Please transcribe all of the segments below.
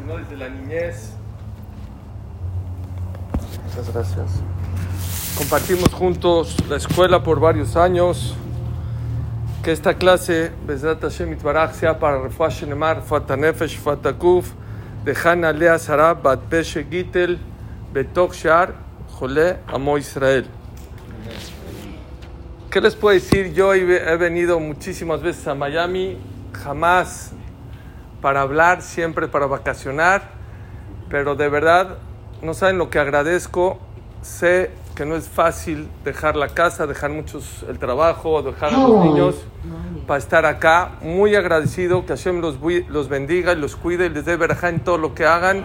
sino desde la niñez. Muchas gracias. Compartimos juntos la escuela por varios años. Que esta clase, Bezrat Hashem Itbarach, sea para Refuah Shenemar, Fata Nefesh, Fata Kuf, de Hana Lea Sarab, Bat Peshe Gitel, Betok Shar, Jole, Amo Israel. ¿Qué les puedo decir? Yo he venido muchísimas veces a Miami, jamás para hablar, siempre para vacacionar, pero de verdad no saben lo que agradezco. Sé que no es fácil dejar la casa, dejar muchos el trabajo, dejar a los niños para estar acá. Muy agradecido que Hashem los, los bendiga y los cuide y les dé verajá en todo lo que hagan.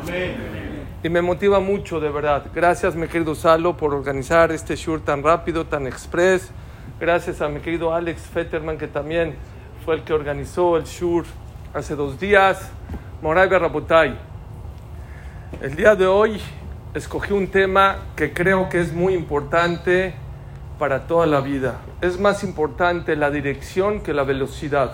Y me motiva mucho, de verdad. Gracias, mi querido Salo, por organizar este show tan rápido, tan express. Gracias a mi querido Alex Fetterman, que también fue el que organizó el show hace dos días. Moray Berrabotay. El día de hoy escogí un tema que creo que es muy importante para toda la vida. Es más importante la dirección que la velocidad.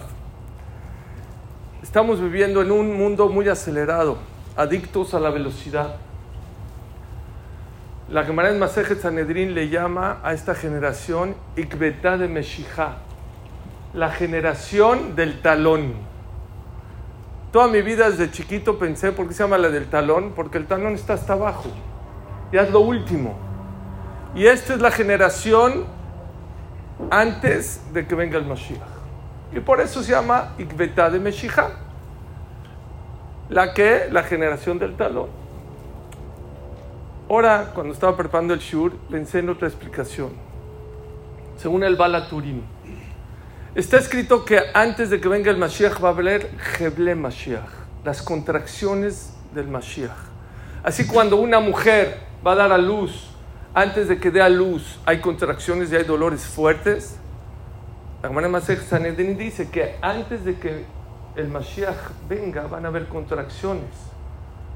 Estamos viviendo en un mundo muy acelerado, adictos a la velocidad. La Gemara en Masejet Sanedrin le llama a esta generación Ikbetá de Meshijá, la generación del talón. Toda mi vida desde chiquito pensé, ¿por qué se llama la del talón? Porque el talón está hasta abajo. Ya es lo último. Y esta es la generación antes de que venga el Mashiach. Y por eso se llama Ikbetá de Meshiach. La que, la generación del talón. Ahora, cuando estaba preparando el Shur, pensé en otra explicación. Según el Bala Turín. Está escrito que antes de que venga el Mashiach va a haber Heble Mashiach, las contracciones del Mashiach. Así cuando una mujer va a dar a luz, antes de que dé a luz, hay contracciones y hay dolores fuertes. La hermana Mashiach Sanedrin dice que antes de que el Mashiach venga van a haber contracciones,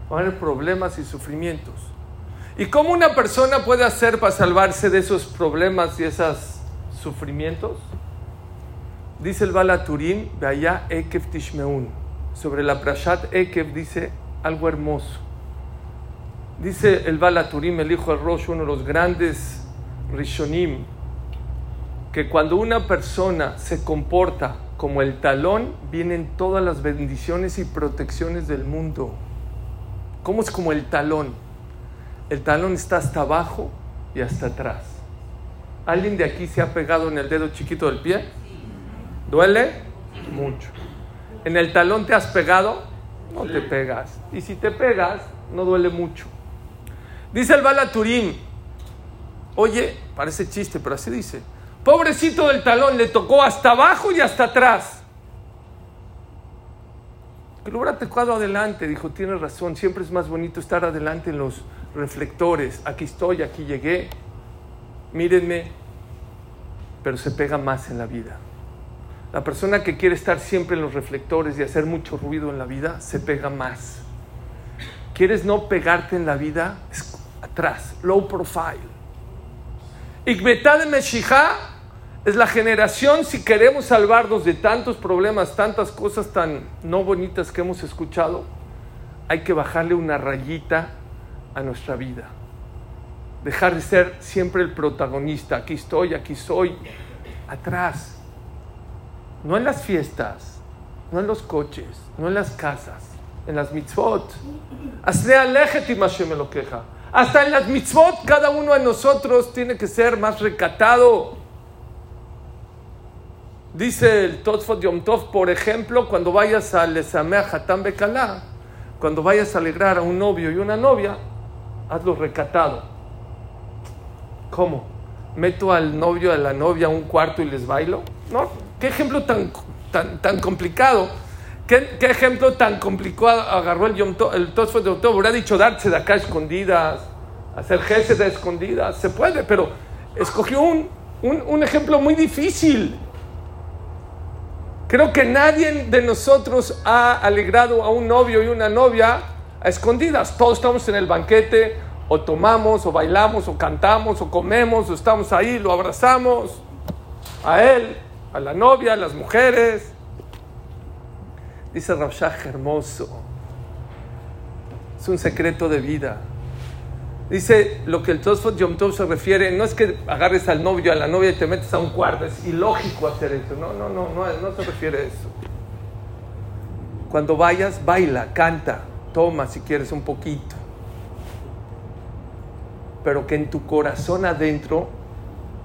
van a haber problemas y sufrimientos. ¿Y cómo una persona puede hacer para salvarse de esos problemas y esos sufrimientos? Dice el Bala Turín, allá Ekev Tishmeun. Sobre la Prashat Ekev dice algo hermoso. Dice el Bala Turín, el hijo de Rosh, uno de los grandes Rishonim, que cuando una persona se comporta como el talón, vienen todas las bendiciones y protecciones del mundo. ¿Cómo es como el talón? El talón está hasta abajo y hasta atrás. ¿Alguien de aquí se ha pegado en el dedo chiquito del pie? ¿Duele? Mucho. ¿En el talón te has pegado? No te pegas. Y si te pegas, no duele mucho. Dice el Bala Turín, oye, parece chiste, pero así dice. Pobrecito del talón, le tocó hasta abajo y hasta atrás. Que lo hubiera tocado adelante, dijo, tienes razón, siempre es más bonito estar adelante en los reflectores. Aquí estoy, aquí llegué. Mírenme, pero se pega más en la vida. La persona que quiere estar siempre en los reflectores y hacer mucho ruido en la vida, se pega más. ¿Quieres no pegarte en la vida? Es atrás, low profile. Ikbetá de Meshijá es la generación, si queremos salvarnos de tantos problemas, tantas cosas tan no bonitas que hemos escuchado, hay que bajarle una rayita a nuestra vida. Dejar de ser siempre el protagonista. Aquí estoy, aquí soy. Atrás no en las fiestas, no en los coches, no en las casas, en las mitzvot. Hasta en las mitzvot, cada uno de nosotros tiene que ser más recatado. Dice el Totfot Yom Tov, por ejemplo, cuando vayas a Lesamea Hatam Bekalá, cuando vayas a alegrar a un novio y una novia, hazlo recatado. ¿Cómo? ¿Meto al novio, a la novia a un cuarto y les bailo? No, qué ejemplo tan, tan, tan complicado. ¿Qué, ¿Qué, ejemplo tan complicado agarró el, el Tosfot de October? Hubiera dicho darse de acá escondidas, hacer gestos de escondidas. Se puede, pero escogió un, un, un ejemplo muy difícil. Creo que nadie de nosotros ha alegrado a un novio y una novia a escondidas. Todos estamos en el banquete, o tomamos, o bailamos, o cantamos, o comemos, o estamos ahí, lo abrazamos a él a la novia, a las mujeres. Dice Rabshah hermoso. Es un secreto de vida. Dice lo que el Tosfot Yom Tov se refiere, no es que agarres al novio, a la novia y te metes a un cuarto, es ilógico hacer eso. No, no, no, no, no se refiere a eso. Cuando vayas, baila, canta, toma si quieres un poquito. Pero que en tu corazón adentro,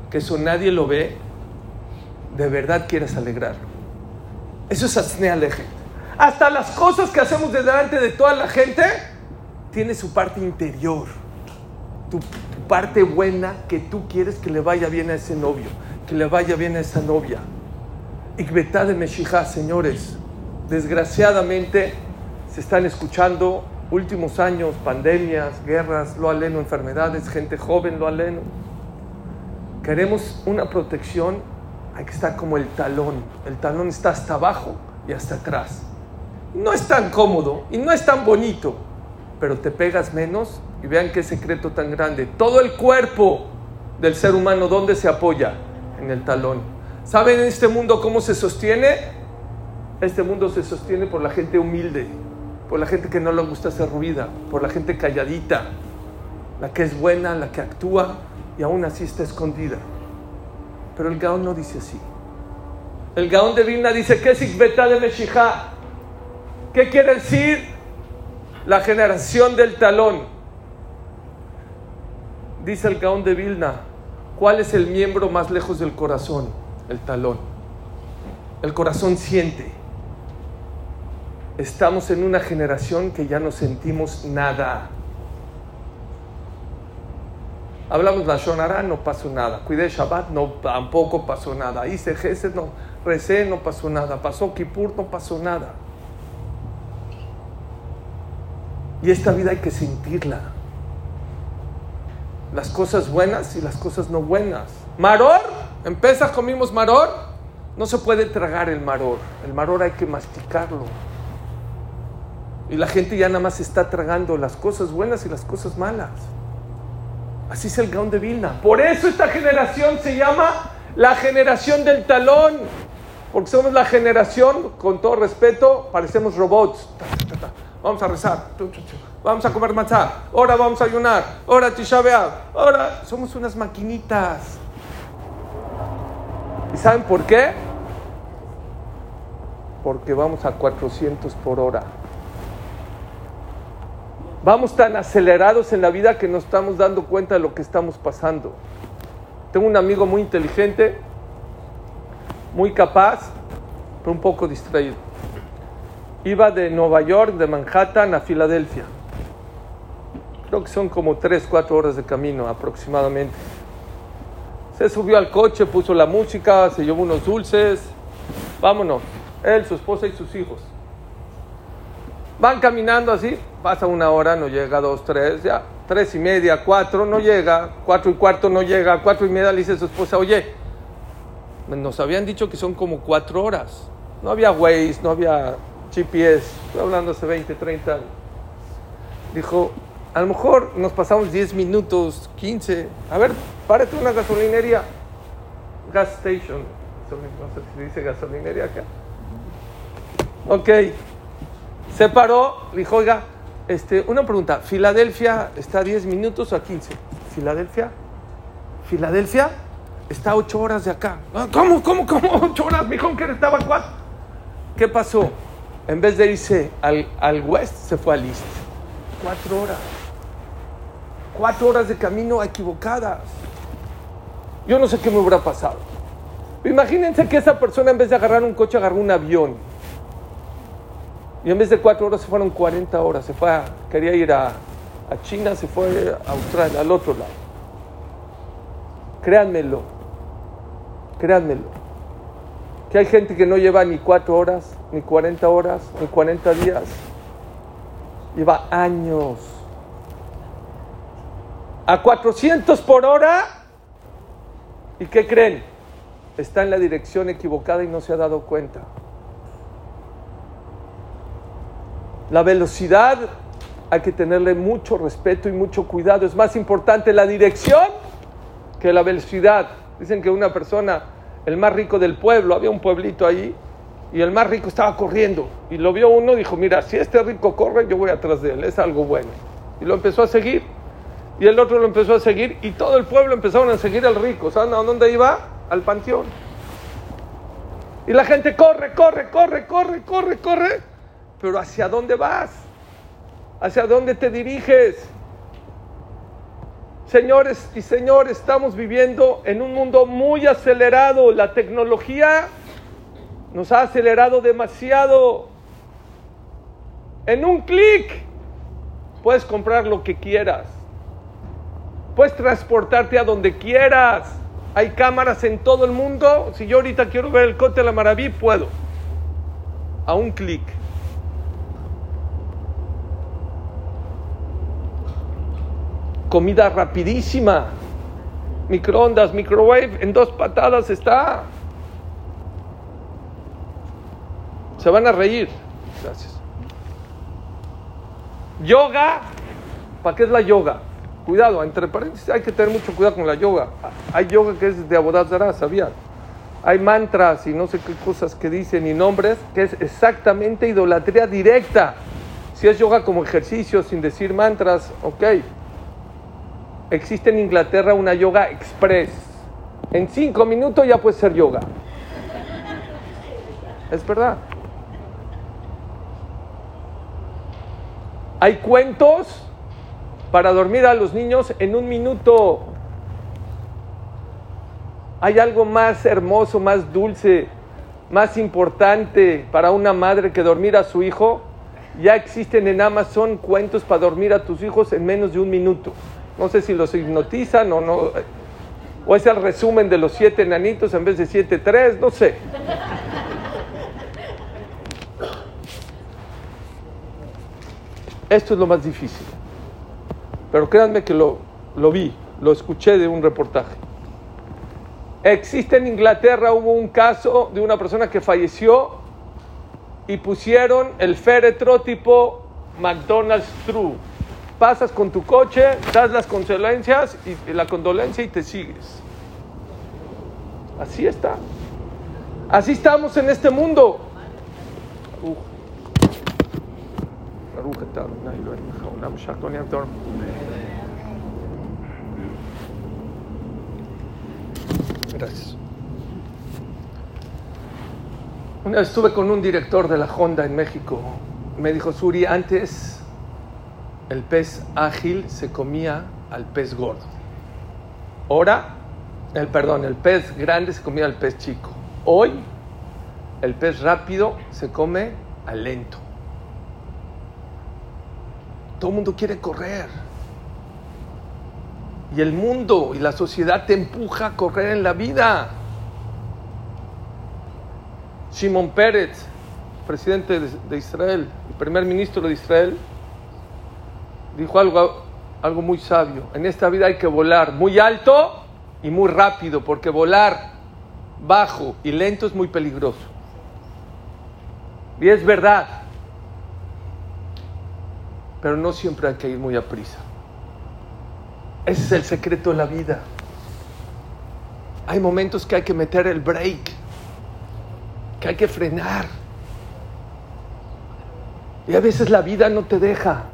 que eso nadie lo ve, de verdad quieres alegrarlo. Eso es Asnea Hasta las cosas que hacemos delante de toda la gente, tiene su parte interior tu, parte buena que tú quieres que le vaya bien a ese novio, que le vaya bien a esa novia. Ikbetá de Meshijá, señores, desgraciadamente se están escuchando últimos años, pandemias, guerras, lo aleno, enfermedades, gente joven, lo aleno. Queremos una protección, hay que estar como el talón. El talón está hasta abajo y hasta atrás. No es tan cómodo y no es tan bonito, pero te pegas menos y vean qué secreto tan grande. Todo el cuerpo del ser humano, ¿dónde se apoya? En el talón. ¿Saben en este mundo cómo se sostiene? Este mundo se sostiene por la gente humilde, por la gente que no le gusta hacer ruida, por la gente calladita, la que es buena, la que actúa y aún así está escondida. Pero el Gaón no dice así. El Gaón de Vilna dice, ¿qué es de Meshijá? ¿Qué quiere decir la generación del talón? Dice el Gaón de Vilna, ¿cuál es el miembro más lejos del corazón? El talón. El corazón siente. Estamos en una generación que ya no sentimos nada. Hablamos la Shonara, no pasó nada. Cuidé Shabbat, no, tampoco pasó nada. Hice Gesed, no. Recé, no pasó nada. Pasó Kippur, no pasó nada. Y esta vida hay que sentirla las cosas buenas y las cosas no buenas. Maror, en comimos maror, no se puede tragar el maror, el maror hay que masticarlo. Y la gente ya nada más está tragando las cosas buenas y las cosas malas. Así es el Gaón de Vilna. Por eso esta generación se llama la generación del talón. Porque somos la generación, con todo respeto, parecemos robots. Vamos a rezar vamos a comer matzah, ahora vamos a ayunar, ahora Tisha ahora somos unas maquinitas. ¿Y saben por qué? Porque vamos a 400 por hora. Vamos tan acelerados en la vida que no estamos dando cuenta de lo que estamos pasando. Tengo un amigo muy inteligente, muy capaz, pero un poco distraído. Iba de Nueva York, de Manhattan a Filadelfia. Creo que son como 3, 4 horas de camino aproximadamente. Se subió al coche, puso la música, se llevó unos dulces. Vámonos. Él, su esposa y sus hijos. Van caminando así, pasa una hora, no llega, dos, tres, ya, tres y media, cuatro, no llega, cuatro y cuarto no llega, cuatro y media le dice a su esposa, oye, nos habían dicho que son como cuatro horas. No había Waze, no había GPS, estoy hablando hace 20, 30 años. Dijo, a lo mejor nos pasamos 10 minutos, 15. A ver, párate una gasolinería. Gas station. No sé si dice gasolinería acá. Ok. Se paró, dijo, oiga, este, una pregunta. ¿Filadelfia está a 10 minutos o a 15? ¿Filadelfia? ¿Filadelfia? Está a 8 horas de acá. Ah, ¿Cómo, cómo, cómo? 8 horas, mi que estaba a 4. ¿Qué pasó? En vez de irse al, al west, se fue al east. 4 horas cuatro horas de camino equivocadas. Yo no sé qué me hubiera pasado. Imagínense que esa persona en vez de agarrar un coche agarró un avión. Y en vez de cuatro horas se fueron 40 horas. Se fue a, quería ir a, a China, se fue a Australia, al otro lado. Créanmelo, créanmelo. Que hay gente que no lleva ni cuatro horas, ni 40 horas, ni 40 días. Lleva años a 400 por hora. ¿Y qué creen? Está en la dirección equivocada y no se ha dado cuenta. La velocidad hay que tenerle mucho respeto y mucho cuidado. Es más importante la dirección que la velocidad. Dicen que una persona, el más rico del pueblo, había un pueblito ahí, Y el más rico estaba corriendo. Y lo vio uno, dijo, mira, si este rico corre, yo voy atrás de él, es algo bueno. Y lo empezó a seguir. Y el otro lo empezó a seguir. Y todo el pueblo empezaron a seguir al rico. ¿Saben a dónde iba? Al panteón. Y la gente corre, corre, corre, corre, corre, corre. Pero ¿hacia dónde vas? ¿Hacia dónde te diriges? Señores y señores, estamos viviendo en un mundo muy acelerado. La tecnología nos ha acelerado demasiado. En un clic puedes comprar lo que quieras. Puedes transportarte a donde quieras. Hay cámaras en todo el mundo. Si yo ahorita quiero ver el Cote de la Maraví, puedo. A un clic. Comida rapidísima. Microondas, microwave, en dos patadas está. Se van a reír. Gracias. Yoga. ¿Para qué es la yoga? Cuidado, entre paréntesis, hay que tener mucho cuidado con la yoga. Hay yoga que es de Abodazara, ¿sabían? Hay mantras y no sé qué cosas que dicen y nombres que es exactamente idolatría directa. Si es yoga como ejercicio sin decir mantras, ok. Existe en Inglaterra una yoga express. En cinco minutos ya puede ser yoga. Es verdad. Hay cuentos para dormir a los niños en un minuto. Hay algo más hermoso, más dulce, más importante para una madre que dormir a su hijo. Ya existen en Amazon cuentos para dormir a tus hijos en menos de un minuto. No sé si los hipnotizan o no. O es el resumen de los siete enanitos en vez de siete tres, no sé. Esto es lo más difícil. Pero créanme que lo, lo vi, lo escuché de un reportaje. Existe en Inglaterra, hubo un caso de una persona que falleció y pusieron el féretro tipo McDonald's True. Pasas con tu coche, das las condolencias y la condolencia y te sigues. Así está. Así estamos en este mundo. Gracias. Una vez estuve con un director de la Honda en México. Me dijo, Suri, antes el pez ágil se comía al pez gordo. Ahora, el perdón, el pez grande se comía al pez chico. Hoy, el pez rápido se come al lento. Todo el mundo quiere correr. Y el mundo y la sociedad te empuja a correr en la vida. Shimon Peretz, presidente de Israel, el primer ministro de Israel, dijo algo, algo muy sabio. En esta vida hay que volar muy alto y muy rápido, porque volar bajo y lento es muy peligroso. Y es verdad, pero no siempre hay que ir muy a prisa. Ese es el secreto de la vida. Hay momentos que hay que meter el break, que hay que frenar. Y a veces la vida no te deja.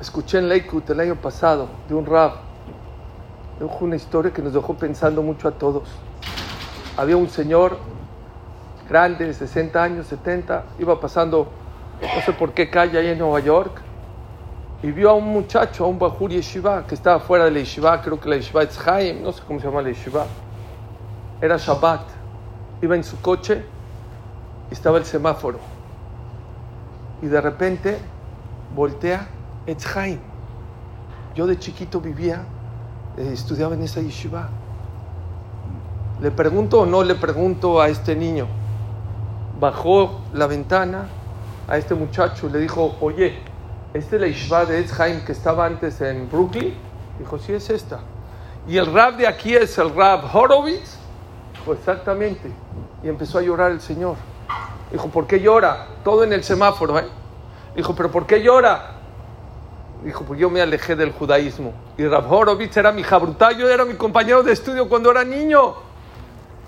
Escuché en Lakewood el año pasado de un rap, dejó una historia que nos dejó pensando mucho a todos. Había un señor grande, de 60 años, 70, iba pasando, no sé por qué calle ahí en Nueva York, y vio a un muchacho, a un Bajur Yeshiva, que estaba fuera de la Yeshiva, creo que la Yeshiva es Haim, no sé cómo se llama la Yeshiva. Era Shabbat. Iba en su coche estaba el semáforo. Y de repente voltea Etzhaim. Yo de chiquito vivía, eh, estudiaba en esa yeshiva. ¿Le pregunto o no le pregunto a este niño? Bajó la ventana a este muchacho y le dijo, oye, ¿esta es la yeshiva de Etzhaim que estaba antes en Brooklyn? Dijo, sí, es esta. ¿Y el rab de aquí es el rab Horowitz? Dijo, exactamente. Y empezó a llorar el señor. Dijo, ¿por qué llora? Todo en el semáforo, ¿eh? Dijo, ¿pero por qué llora? Dijo, pues yo me alejé del judaísmo. Y Rav Horowitz era mi jabruta, yo era mi compañero de estudio cuando era niño.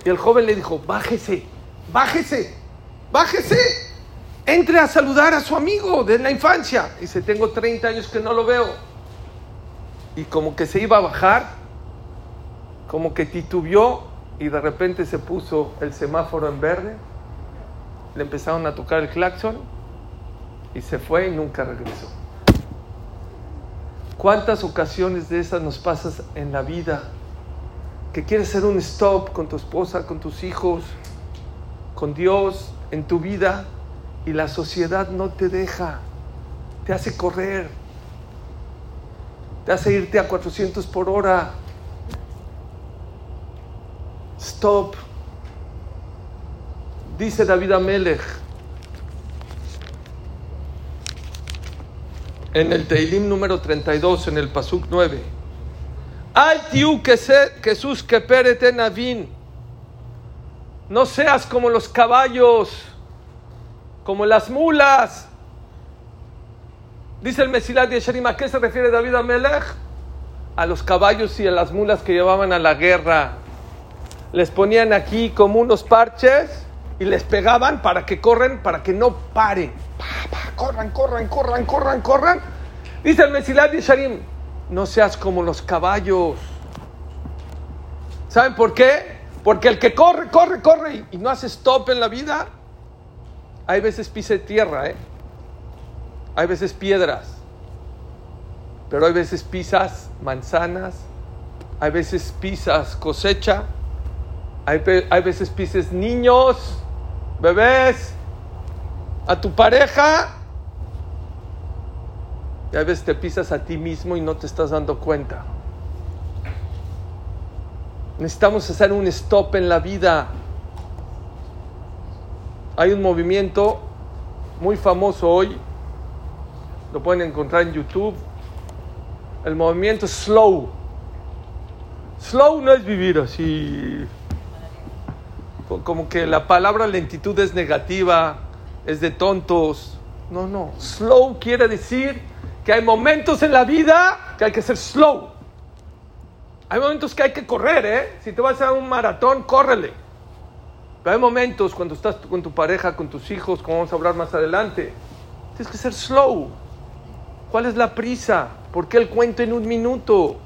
Y el joven le dijo, bájese, bájese, bájese. Entre a saludar a su amigo de la infancia. Dice, tengo 30 años que no lo veo. Y como que se iba a bajar, como que titubeó y de repente se puso el semáforo en verde. Le empezaron a tocar el claxon y se fue y nunca regresó. ¿Cuántas ocasiones de esas nos pasas en la vida? Que quieres hacer un stop con tu esposa, con tus hijos, con Dios, en tu vida, y la sociedad no te deja, te hace correr, te hace irte a 400 por hora. Stop. Dice David Amelech en el Teilim número 32, en el Pasuk 9. Al Jesús que navin. No seas como los caballos, como las mulas. Dice el Mesilat de Sharim, ¿a qué se refiere David Amelech? A los caballos y a las mulas que llevaban a la guerra. Les ponían aquí como unos parches y les pegaban para que corren, para que no paren. Corran, corran, corran, corran, corran. Dice el Mesilat Sharim, no seas como los caballos. ¿Saben por qué? Porque el que corre, corre, corre y no hace stop en la vida, hay veces pisa tierra, ¿eh? hay veces piedras, pero hay veces pisas manzanas, hay veces pisas cosecha, hay, hay veces pises niños, bebés, a tu pareja, y a veces te pisas a ti mismo y no te estás dando cuenta. Necesitamos hacer un stop en la vida. Hay un movimiento muy famoso hoy, lo pueden encontrar en YouTube, el movimiento slow. Slow no es vivir así, como que la palabra lentitud es negativa, es de tontos. No, no, slow quiere decir que hay momentos en la vida que hay que ser slow. Hay momentos que hay que correr, ¿eh? Si te vas a un maratón, córrele. Pero hay momentos cuando estás con tu pareja, con tus hijos, como vamos a hablar más adelante, tienes que ser slow. ¿Cuál es la prisa? ¿Por qué el cuento en un minuto?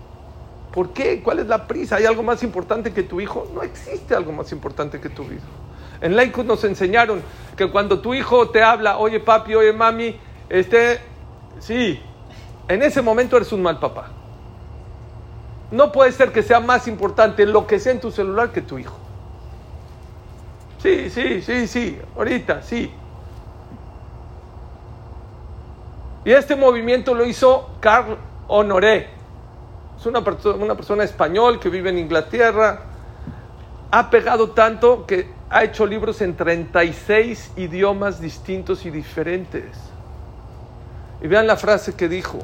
¿Por qué? ¿Cuál es la prisa? ¿Hay algo más importante que tu hijo? No existe algo más importante que tu hijo. En Laicus nos enseñaron que cuando tu hijo te habla, oye papi, oye mami, este, sí, en ese momento eres un mal papá. No puede ser que sea más importante lo que sea en tu celular que tu hijo. Sí, sí, sí, sí, ahorita, sí. Y este movimiento lo hizo Carl Honoré. Es una, una persona español que vive en Inglaterra. Ha pegado tanto que ha hecho libros en 36 idiomas distintos y diferentes. Y vean la frase que dijo.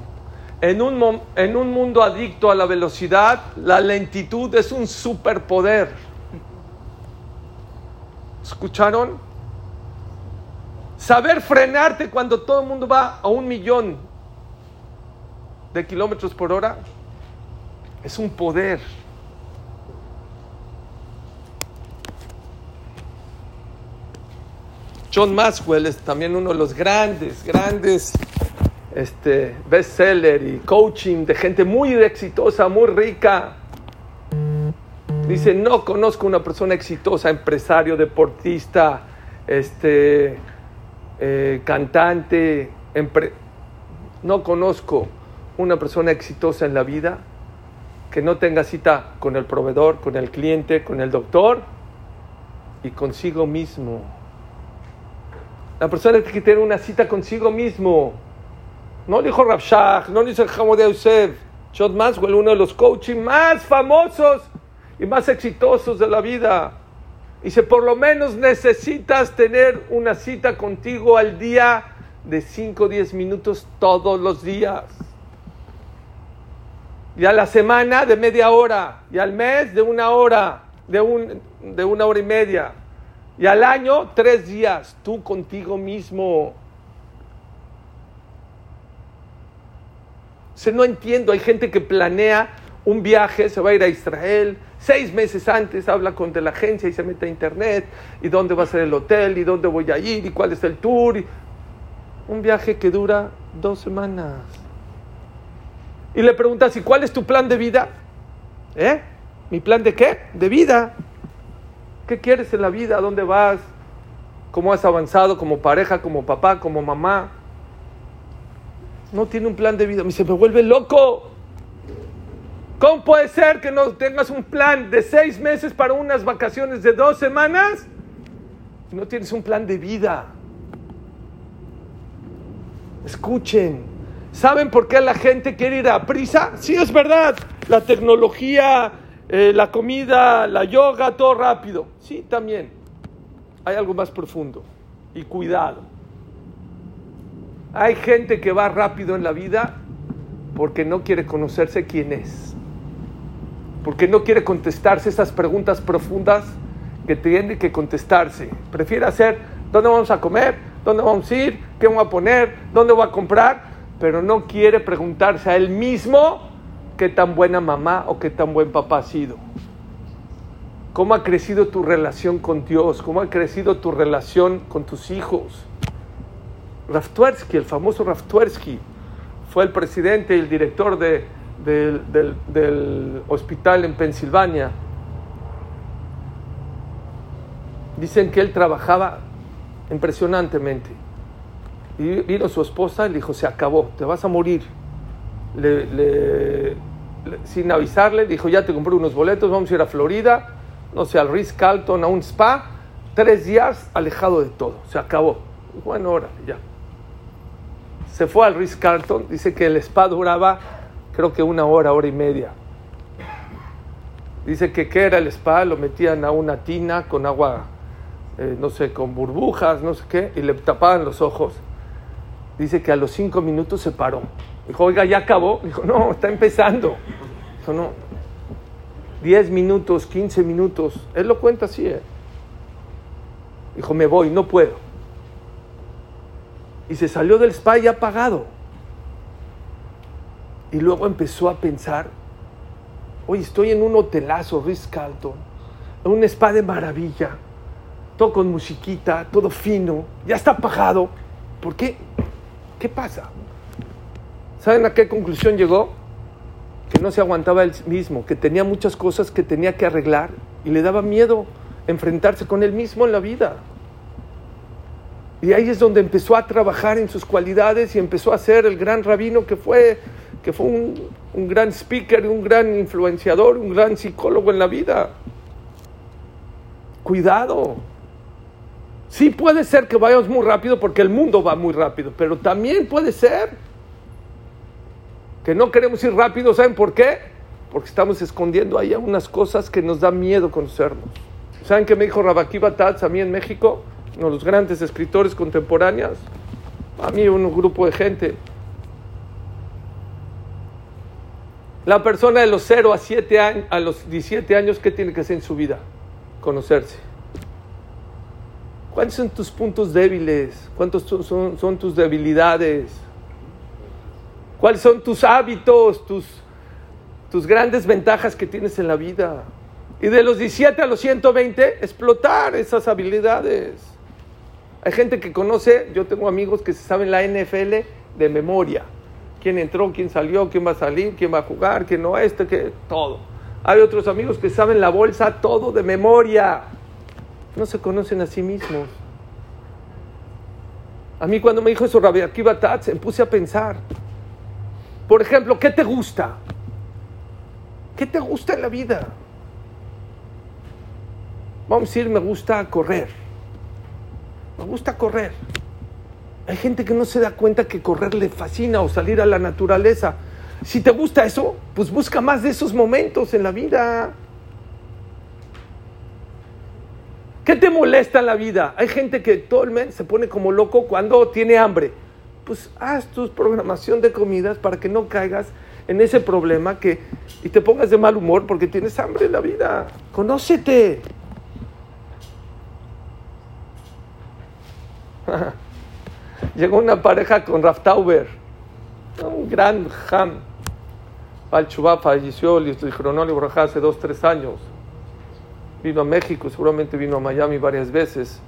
En un, en un mundo adicto a la velocidad, la lentitud es un superpoder. ¿Escucharon? Saber frenarte cuando todo el mundo va a un millón de kilómetros por hora es un poder. John Maxwell es también uno de los grandes, grandes este, bestseller y coaching de gente muy exitosa, muy rica. Dice, no conozco una persona exitosa, empresario, deportista, este, eh, cantante, no conozco una persona exitosa en la vida que no tenga cita con el proveedor, con el cliente, con el doctor y consigo mismo. La persona tiene que tener una cita consigo mismo. No dijo Rabshah, no dice Hamod Yosef. Maxwell, uno de los coaching más famosos y más exitosos de la vida. Dice, por lo menos necesitas tener una cita contigo al día de 5 o 10 minutos todos los días. Y a la semana de media hora. Y al mes de una hora. De, un, de una hora y media. Y al año tres días. Tú contigo mismo. no entiendo, hay gente que planea un viaje, se va a ir a Israel, seis meses antes habla con de la agencia y se mete a internet, y dónde va a ser el hotel, y dónde voy a ir, y cuál es el tour. Un viaje que dura dos semanas. Y le preguntas, ¿y cuál es tu plan de vida? ¿Eh? ¿Mi plan de qué? De vida. ¿Qué quieres en la vida? ¿A dónde vas? ¿Cómo has avanzado como pareja, como papá, como mamá? No tiene un plan de vida. Me se me vuelve loco. ¿Cómo puede ser que no tengas un plan de seis meses para unas vacaciones de dos semanas? Y no tienes un plan de vida. Escuchen. ¿Saben por qué la gente quiere ir a prisa? Sí, es verdad. La tecnología, eh, la comida, la yoga, todo rápido. Sí, también. Hay algo más profundo. Y cuidado. Hay gente que va rápido en la vida porque no quiere conocerse quién es porque no quiere contestarse esas preguntas profundas que tiene que contestarse. Prefiere hacer dónde vamos a comer, dónde vamos a ir, qué voy a poner, dónde voy a comprar, pero no quiere preguntarse a él mismo qué tan buena mamá o qué tan buen papá ha sido. ¿Cómo ha crecido tu relación con Dios? ¿Cómo ha crecido tu relación con tus hijos? Raftuersky, el famoso Raftuersky, fue el presidente y el director de, del, hospital en Pensilvania, dicen que él trabajaba impresionantemente. Y vino su esposa y le dijo, se acabó, te vas a morir. Sin avisarle, dijo, ya te compré unos boletos, vamos a ir a Florida, no sé, al Ritz Carlton, a un spa, tres días alejado de todo, se acabó. Bueno, ahora ya. Se fue al Ritz Carlton, dice que el spa duraba creo que una hora, hora y media. Dice que qué era el spa, lo metían a una tina con agua, eh, no sé, con burbujas, no sé qué, y le tapaban los ojos. Dice que a los cinco minutos se paró. Dijo, oiga, ya acabó. Dijo, no, está empezando. Dijo, no, diez minutos, quince minutos. Él lo cuenta así, ¿eh? Dijo, me voy, no puedo. Y se salió del spa ya apagado. Y luego empezó a pensar, oye, estoy en un hotelazo, Ritz Carlton, en un spa de maravilla, todo con musiquita, todo fino, ya está pagado. ¿Por qué? ¿Qué pasa? ¿Saben a qué conclusión llegó? Que no se aguantaba él mismo, que tenía muchas cosas que tenía que arreglar y le daba miedo enfrentarse con él mismo en la vida. Y ahí es donde empezó a trabajar en sus cualidades y empezó a ser el gran rabino que fue que fue un, gran speaker, un gran influenciador, un gran psicólogo en la vida. Cuidado. Sí puede ser que vayamos muy rápido porque el mundo va muy rápido, pero también puede ser que no queremos ir rápido. ¿Saben por qué? Porque estamos escondiendo ahí unas cosas que nos da miedo conocernos. ¿Saben qué me dijo Rabakiba Tats a mí en México? Uno de los grandes escritores contemporáneos. A mí un grupo de gente. La persona de los 0 a, 7 años, a los 17 años, ¿qué tiene que hacer en su vida? Conocerse. ¿Cuáles son tus puntos débiles? ¿Cuántos son, son tus debilidades? ¿Cuáles son tus hábitos, tus, tus grandes ventajas que tienes en la vida? Y de los 17 a los 120, explotar esas habilidades. Hay gente que conoce, yo tengo amigos que se saben la NFL de memoria quién entró, quién salió, quién va a salir, quién va a jugar, quién no, este, que todo. Hay otros amigos que saben la bolsa todo de memoria. No se conocen a sí mismos. A mí cuando me dijo eso Rabbi Akiva Tatz, me puse a pensar. Por ejemplo, ¿qué te gusta? ¿Qué te gusta en la vida? Vamos a decir, me gusta correr. Me gusta correr. Hay gente que no se da cuenta que correr le fascina o salir a la naturaleza. Si te gusta eso, pues busca más de esos momentos en la vida. ¿Qué te molesta en la vida? Hay gente que todo el mes se pone como loco cuando tiene hambre. Pues haz tu programación de comidas para que no caigas en ese problema que, y te pongas de mal humor porque tienes hambre en la vida. Conócete. llegó una pareja con Raftauber, un gran ham. Al Chubá falleció, y Borja hace dos, tres años. Vino a México, seguramente vino a Miami varias veces.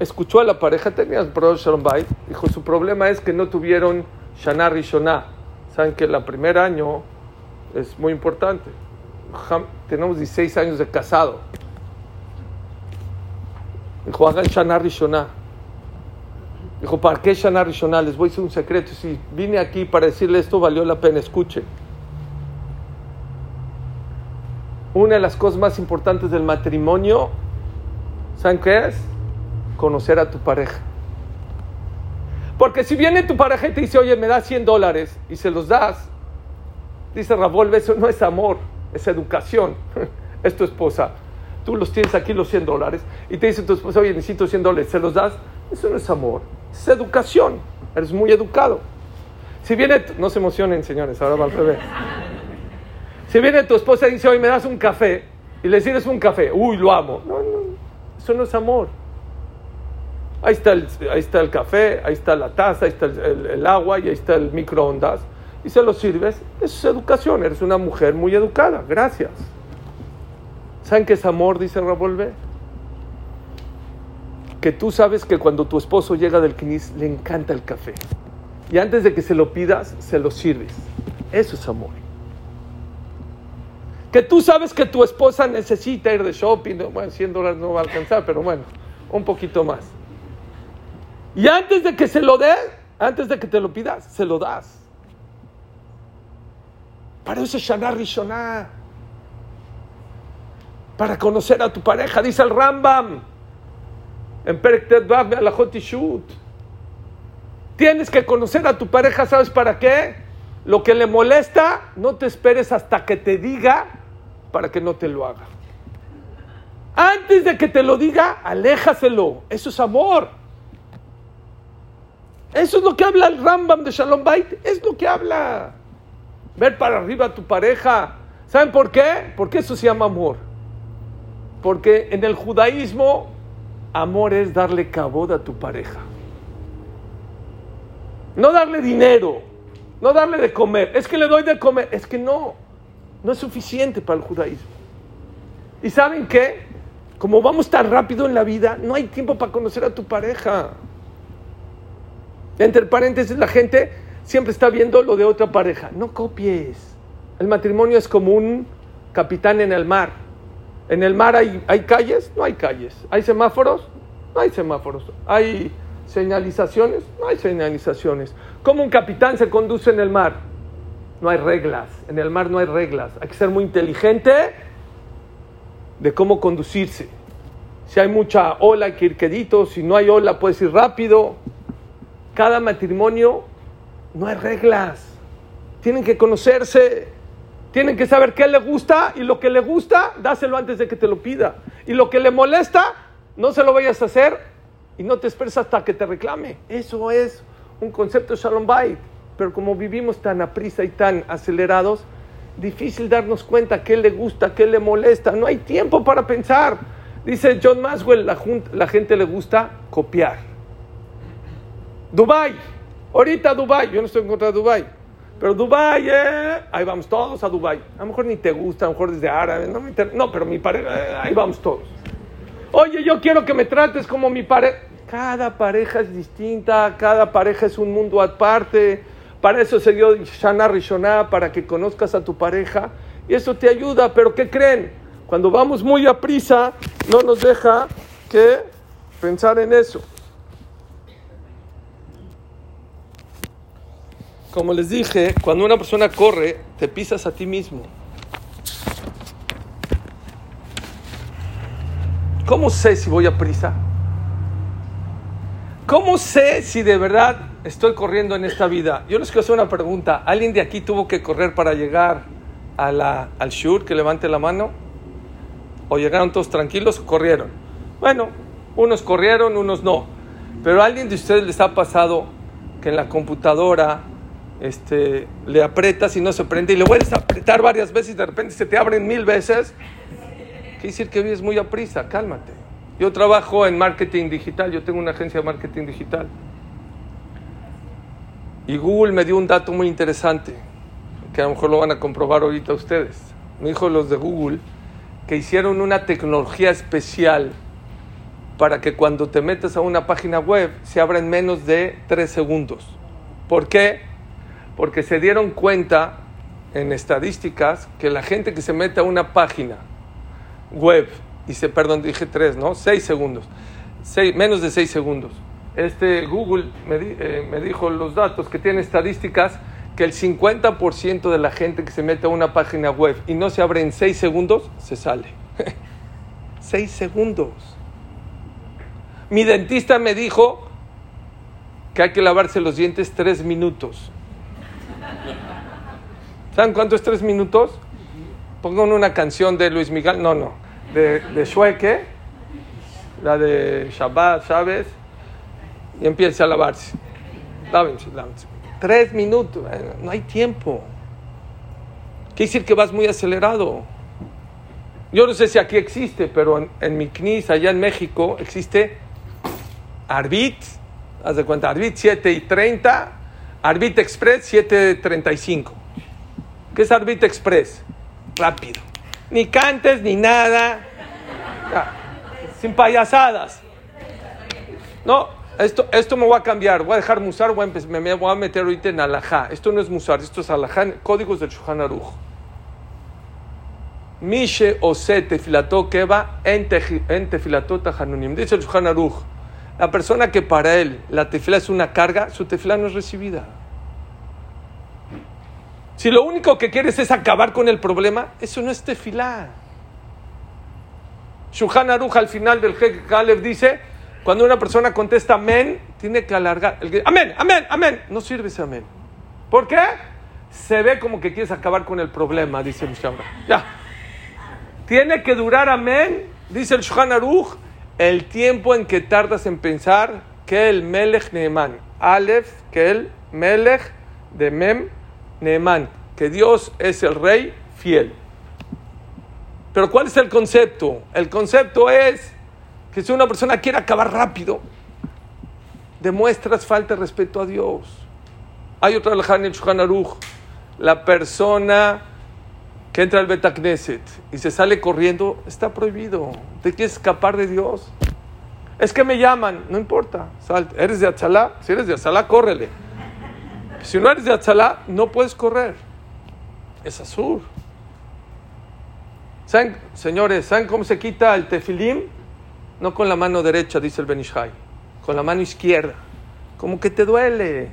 Escuchó a la pareja, tenía Shalom Bait, dijo, su problema es que no tuvieron Shana Rishonah. Saben que el primer año es muy importante. Tenemos 16 años de casado. Dijo, hagan Shana Rishonah. Dijo, ¿para qué Shana Rishonah? Les voy a decir un secreto. Si vine aquí para decirle esto, valió la pena. Escuchen. Una de las cosas más importantes del matrimonio, ¿saben qué es? Conocer a tu pareja. Porque si viene tu pareja y te dice, oye, me das 100 dólares y se los das, dice Ravolve, eso no es amor, es educación. es tu esposa. Tú los tienes aquí los 100 dólares y te dice tu esposa, oye, necesito 100 dólares, se los das. Eso no es amor, es educación. Eres muy educado. Si viene, no se emocionen, señores, ahora va al revés. Si viene tu esposa y dice, oye, me das un café, y le sirves un café, uy, lo amo. No, no, eso no es amor. Ahí está, el, ahí está el café, ahí está la taza, ahí está el, agua y ahí está el microondas. Y se lo sirves. Eso es educación. Eres una mujer muy educada. Gracias. ¿Saben qué es amor? Dice Ravolve. Que tú sabes que cuando tu esposo llega del Knis le encanta el café. Y antes de que se lo pidas, se lo sirves. Eso es amor. Que tú sabes que tu esposa necesita ir de shopping. Bueno, 100 dólares no va a alcanzar, pero bueno, un poquito más y antes de que se lo dé, antes de que te lo pidas, se lo das. Para eso es Shana Rishonah. Para conocer a tu pareja, dice el Rambam. En. Tienes que conocer a tu pareja, ¿sabes para qué? Lo que le molesta, no te esperes hasta que te diga para que no te lo haga. Antes de que te lo diga, aléjaselo. Eso es amor. Eso es lo que habla el Rambam de Shalom Bait. Es lo que habla. Ver para arriba a tu pareja. ¿Saben por qué? Porque eso se llama amor. Porque en el judaísmo, amor es darle cabod a tu pareja. No darle dinero, no darle de comer. Es que le doy de comer. Es que no, no es suficiente para el judaísmo. ¿Y saben qué? Como vamos tan rápido en la vida, no hay tiempo para conocer a tu pareja. Entre paréntesis, la gente siempre está viendo lo de otra pareja. No copies. El matrimonio es como un capitán en el mar. En el mar hay, hay calles, no hay calles. Hay semáforos, no hay semáforos. Hay señalizaciones, no hay señalizaciones. ¿Cómo un capitán se conduce en el mar? No hay reglas. En el mar no hay reglas. Hay que ser muy inteligente de cómo conducirse. Si hay mucha ola, hay que ir quedito. Si no hay ola, puedes ir rápido cada matrimonio no hay reglas. Tienen que conocerse, tienen que saber qué le gusta y lo que le gusta, dáselo antes de que te lo pida. Y lo que le molesta, no se lo vayas a hacer y no te esperes hasta que te reclame. Eso es un concepto Shalom Bait. Pero como vivimos tan a prisa y tan acelerados, difícil darnos cuenta qué le gusta, qué le molesta. No hay tiempo para pensar. Dice John Maswell, la, la gente le gusta copiar. Dubai, ahorita Dubai, yo no estoy en contra de Dubai, pero Dubai, eh, ahí vamos todos a Dubai. A lo mejor ni te gusta, a lo mejor desde árabe, no, no pero mi pareja, eh, ahí vamos todos. Oye, yo quiero que me trates como mi pareja. Cada pareja es distinta, cada pareja es un mundo aparte. Para eso se dio Shana Rishonah, para que conozcas a tu pareja. Y eso te ayuda, pero ¿qué creen? Cuando vamos muy a prisa, no nos deja que pensar en eso. Como les dije, cuando una persona corre, te pisas a ti mismo. ¿Cómo sé si voy a prisa? ¿Cómo sé si de verdad estoy corriendo en esta vida? Yo les quiero hacer una pregunta. ¿Alguien de aquí tuvo que correr para llegar a al Shur? Que levante la mano. ¿O llegaron todos tranquilos o corrieron? Bueno, unos corrieron, unos no. Pero a alguien de ustedes les ha pasado que en la computadora este, le aprietas y no se prende y le vuelves a apretar varias veces y de repente se te abren mil veces, quiere decir que vives muy a prisa, cálmate. Yo trabajo en marketing digital, yo tengo una agencia de marketing digital. Y Google me dio un dato muy interesante. que a lo mejor lo van a comprobar ahorita ustedes. Me dijo los de Google que hicieron una tecnología especial para que cuando te metas a una página web se abra en menos de tres segundos. ¿Por qué? Porque se dieron cuenta en estadísticas que la gente que se mete a una página web, y se, perdón, dije tres, ¿no? Seis segundos, menos de seis segundos. Este Google me, eh, me dijo los datos que tiene estadísticas que el 50% de la gente que se mete a una página web y no se abre en 6 segundos, se sale. 6 segundos. Mi dentista me dijo que hay que lavarse los dientes 3 minutos. ¿Saben cuánto es 3 minutos? Pongan una canción de Luis Miguel, no, no, de, de la de Shabbat, ¿sabes? Y empieza a lavarse. Lávense, lávense. Tres minutos, no hay tiempo. Quiere decir que vas muy acelerado. Yo no sé si aquí existe, pero en, mi CNIS, allá en México, existe Arbit, haz de cuenta, Arbit 7 y 30, Arbit Express 7 y 35. ¿Qué es Arbit Express? Rápido. Ni cantes ni nada. sin payasadas. No, esto, esto me voy a cambiar, voy a dejar musar, voy a me voy a meter ahorita en alajá. Esto no es musar, esto es alajá, códigos del Shulchan Aruch. Mishe ose tefilató keva en tefilató tajanunim. Dice el Shulchan la persona que para él la tefila es una carga, su tefila no es recibida. Si lo único que quieres es acabar con el problema, eso no es tefilá. Shulchan Aruch al final del Hek Kalev dice, cuando una persona contesta amén, tiene que alargar. El amén, amén, amén. No sirve ese amén. ¿Por qué? Se ve como que quieres acabar con el problema, dice el Shabra. Ya. Tiene que durar amén, dice el Shulchan Aruch, el tiempo en que tardas en pensar que el Melech Neeman. Aleph, que el Melech de Mem Neeman. Que Dios es el rey fiel. Pero ¿cuál es el concepto? El concepto es que si una persona quiere acabar rápido, demuestras falta de respeto a Dios. Hay otra La persona que entra al Betacneset y se sale corriendo, está prohibido. ¿Te quieres escapar de Dios? Es que me llaman, no importa, salte. ¿Eres de Atzalá? Si eres de Atzalá, córrele. Si no eres de Atzalá, no puedes correr. Es azul. ¿Saben, señores, ¿saben cómo se quita el tefilim? No con la mano derecha, dice el Benishai, con la mano izquierda. Como que te duele,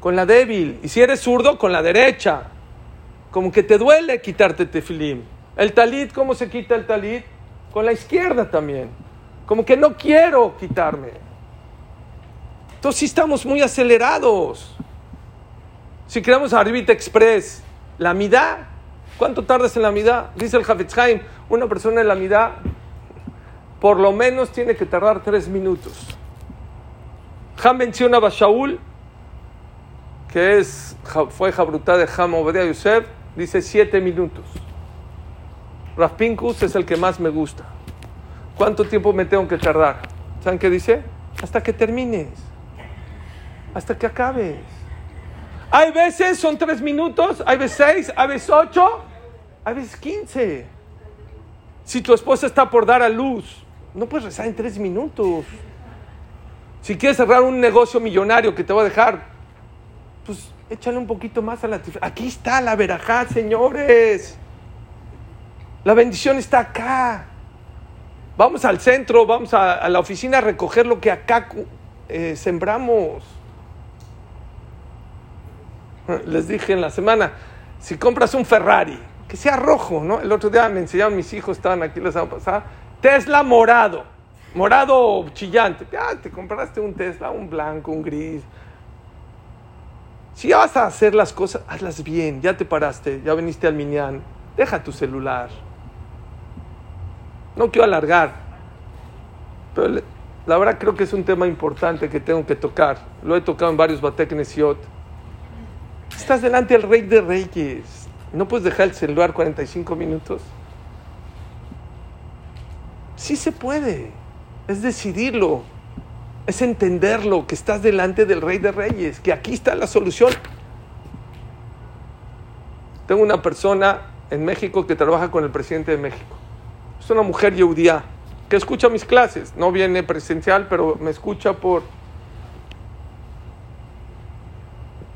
con la débil. Y si eres zurdo, con la derecha. Como que te duele quitarte tefilim. El talit, ¿cómo se quita el talit? Con la izquierda también. Como que no quiero quitarme. Entonces sí estamos muy acelerados. Si creamos Arbit Express, la midá, ¿cuánto tardas en la midá? Dice el Hafetz una persona en la midá por lo menos tiene que tardar tres minutos. Ham menciona a Bashaul, que es, fue Jabrutá de Ham Obadiah Yosef, dice siete minutos. Rafpinkus es el que más me gusta. ¿Cuánto tiempo me tengo que tardar? ¿Saben qué dice? Hasta que termines. Hasta que acabes. Hay veces son tres minutos, hay veces seis, hay veces ocho, hay veces quince. Si tu esposa está por dar a luz, no puedes rezar en tres minutos. Si quieres cerrar un negocio millonario que te va a dejar, échale un poquito más a la Aquí está la verajá, señores. La bendición está acá. Vamos al centro, vamos a, la oficina a recoger lo que acá eh, sembramos. Les dije en la semana, si compras un Ferrari, que sea rojo, ¿no? El otro día me enseñaron mis hijos, estaban aquí la semana pasada, Tesla morado, morado chillante. Ya te compraste un Tesla, un blanco, un gris. Si vas a hacer las cosas, hazlas bien. Ya te paraste, ya viniste al Minian. Deja tu celular. No quiero alargar, pero la verdad creo que es un tema importante que tengo que tocar. Lo he tocado en varios Bateknesiot. Estás delante del Rey de Reyes. ¿No puedes dejar el celular 45 minutos? Sí se puede. Es decidirlo. Es entenderlo, que estás delante del Rey de Reyes, que aquí está la solución. Tengo una persona en México que trabaja con el presidente de México. Es una mujer judía que escucha mis clases. No viene presencial, pero me escucha por...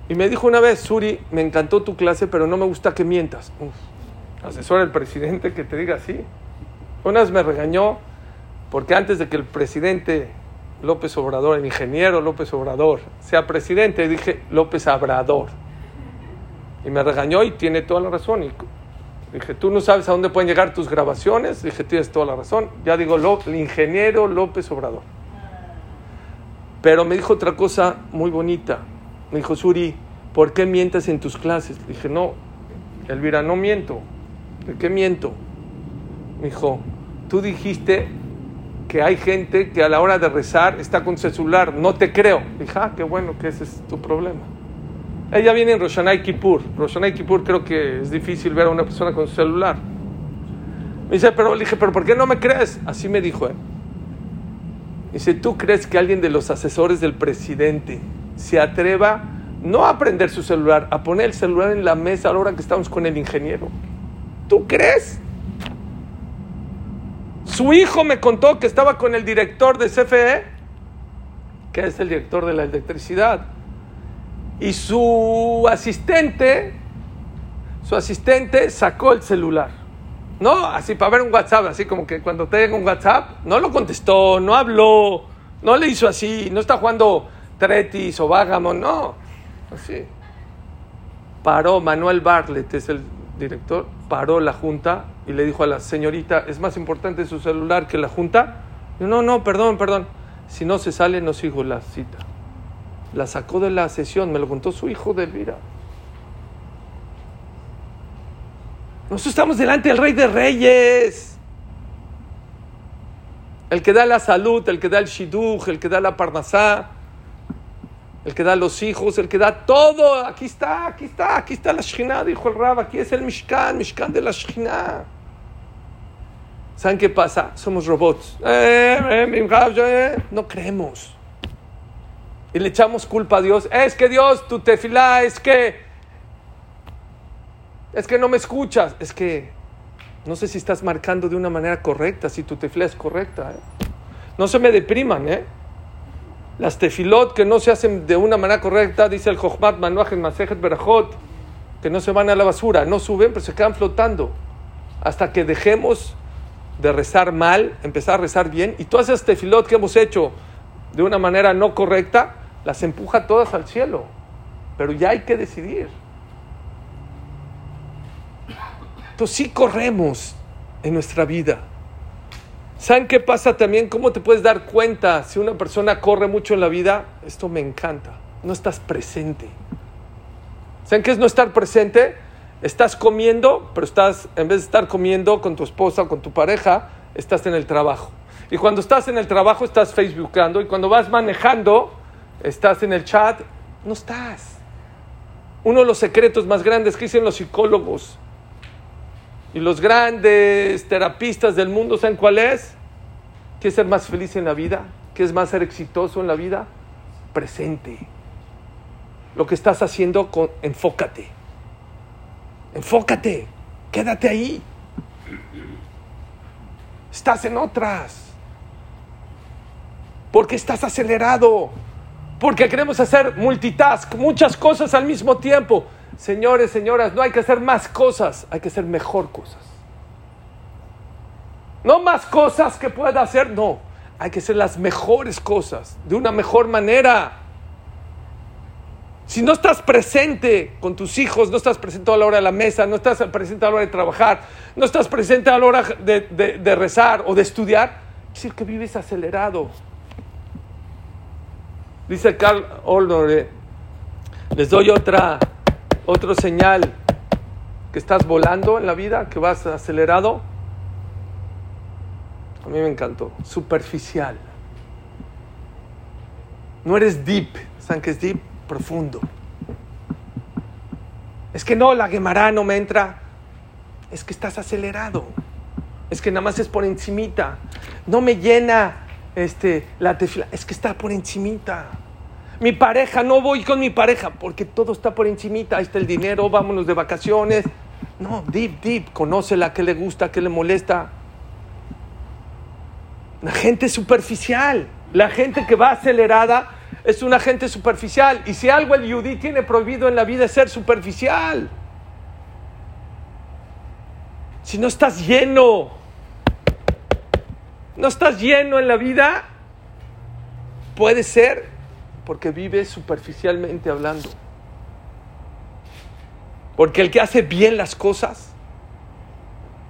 Y me dijo una vez, Suri, me encantó tu clase, pero no me gusta que mientas. Uf, asesor del presidente que te diga así. Una vez me regañó porque antes de que el presidente López Obrador, el ingeniero López Obrador, sea presidente, dije López Abrador. Y me regañó y tiene toda la razón. Y dije, tú no sabes a dónde pueden llegar tus grabaciones. Dije, tienes toda la razón. Ya digo, el ingeniero López Obrador. Pero me dijo otra cosa muy bonita. Me dijo, Suri, ¿por qué mientes en tus clases? Dije, no, Elvira, no miento. ¿De qué miento? Me dijo, tú dijiste que hay gente que a la hora de rezar está con celular. No te creo. Dije, ah, qué bueno que ese es tu problema. Ella viene en Roshanay Kippur. Roshanay Kippur creo que es difícil ver a una persona con su celular. Me dice, pero le dije, pero ¿por qué no me crees? Así me dijo. ¿eh? Dice, ¿tú crees que alguien de los asesores del presidente se atreva no a prender su celular, a poner el celular en la mesa a la hora que estamos con el ingeniero? ¿Tú crees? Su hijo me contó que estaba con el director de CFE, que es el director de la electricidad y su asistente, su asistente sacó el celular. No, así para ver un WhatsApp, así como que cuando te un WhatsApp, no lo contestó, no habló, no le hizo así, no está jugando Tretis o Vágamo, no. Así. Paró Manuel Bartlett, es el director, paró la junta y le dijo a la señorita, ¿es más importante su celular que la junta? no, no, perdón, perdón. Si no se sale, no sigo la cita la sacó de la sesión, me lo contó su hijo de Elvira. Nosotros estamos delante del Rey de Reyes. El que da la salud, el que da el shidduch, el que da la parnasá, el que da los hijos, el que da todo. Aquí está, aquí está, aquí está la Shekhinah, dijo el Rab. Aquí es el Mishkan, Mishkan de la Shekhinah. ¿Saben qué pasa? Somos robots. Eh, eh, eh, no creemos y le echamos culpa a Dios. Es que Dios, tu tefilá, es que. Es que no me escuchas. Es que no sé si estás marcando de una manera correcta, si tu tefilá es correcta. No se me depriman, ¿eh? Las tefilot que no se hacen de una manera correcta, dice el Jochmat Manuach en Masejet Berajot, que no se van a la basura, no suben, pero se quedan flotando. Hasta que dejemos de rezar mal, empezar a rezar bien, y todas esas tefilot que hemos hecho de una manera no correcta, las empuja todas al cielo. Pero ya hay que decidir. Entonces sí corremos en nuestra vida. ¿Saben qué pasa también? ¿Cómo te puedes dar cuenta si una persona corre mucho en la vida? Esto me encanta. No estás presente. ¿Saben qué es no estar presente? Estás comiendo, pero estás, en vez de estar comiendo con tu esposa o con tu pareja, estás en el trabajo. Y cuando estás en el trabajo, estás facebookando. Y cuando vas manejando, estás en el chat, no estás. Uno de los secretos más grandes que dicen los psicólogos y los grandes terapistas del mundo, ¿saben cuál es? ¿Qué es ser más feliz en la vida? ¿Qué es más ser exitoso en la vida? Presente. Lo que estás haciendo, con, enfócate. Enfócate. Quédate ahí. Estás en otras. Porque estás acelerado porque queremos hacer multitask, muchas cosas al mismo tiempo. Señores, señoras, no hay que hacer más cosas, hay que hacer mejor cosas. No más cosas que pueda hacer, no. Hay que hacer las mejores cosas, de una mejor manera. Si no estás presente con tus hijos, no estás presente a la hora de la mesa, no estás presente a la hora de trabajar, no estás presente a la hora de, rezar o de estudiar, es que vives acelerado. Dice Carl Olnore, les doy otra, otro señal que estás volando en la vida, que vas acelerado. A mí me encantó. Superficial. No eres deep. ¿Saben qué es deep? Profundo. Es que no, la Gemara no me entra. Es que estás acelerado. Es que nada más es por encimita. No me llena este, la tefila, es que está por encimita. Mi pareja, no voy con mi pareja, porque todo está por encimita. Ahí está el dinero, vámonos de vacaciones. No, deep, deep, conócela, qué le gusta, qué le molesta. La gente superficial, la gente que va acelerada es una gente superficial. Y si algo el yudí tiene prohibido en la vida es ser superficial. Si no estás lleno, no estás lleno en la vida, puede ser porque vives superficialmente hablando. Porque el que hace bien las cosas,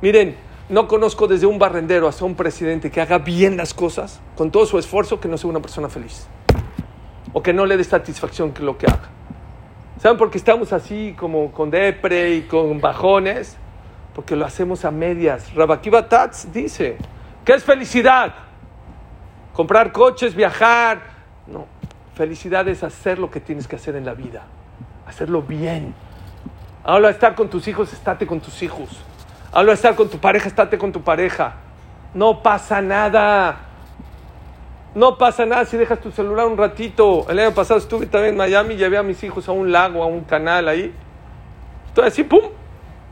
miren, no conozco desde un barrendero hasta un presidente que haga bien las cosas, con todo su esfuerzo, que no sea una persona feliz. O que no le dé satisfacción lo que haga. ¿Saben por qué estamos así como con depre y con bajones? Porque lo hacemos a medias. Rabakiba Tats dice, ¿qué es felicidad? Comprar coches, viajar. No, felicidad es hacer lo que tienes que hacer en la vida. Hacerlo bien Habla de estar con tus hijos, estate con tus hijos. Habla de estar con tu pareja, estate con tu pareja. No pasa nada. No pasa nada si dejas tu celular un ratito. El año pasado estuve también en Miami y llevé a mis hijos a un lago, a un canal ahí. Estoy así, ¡pum!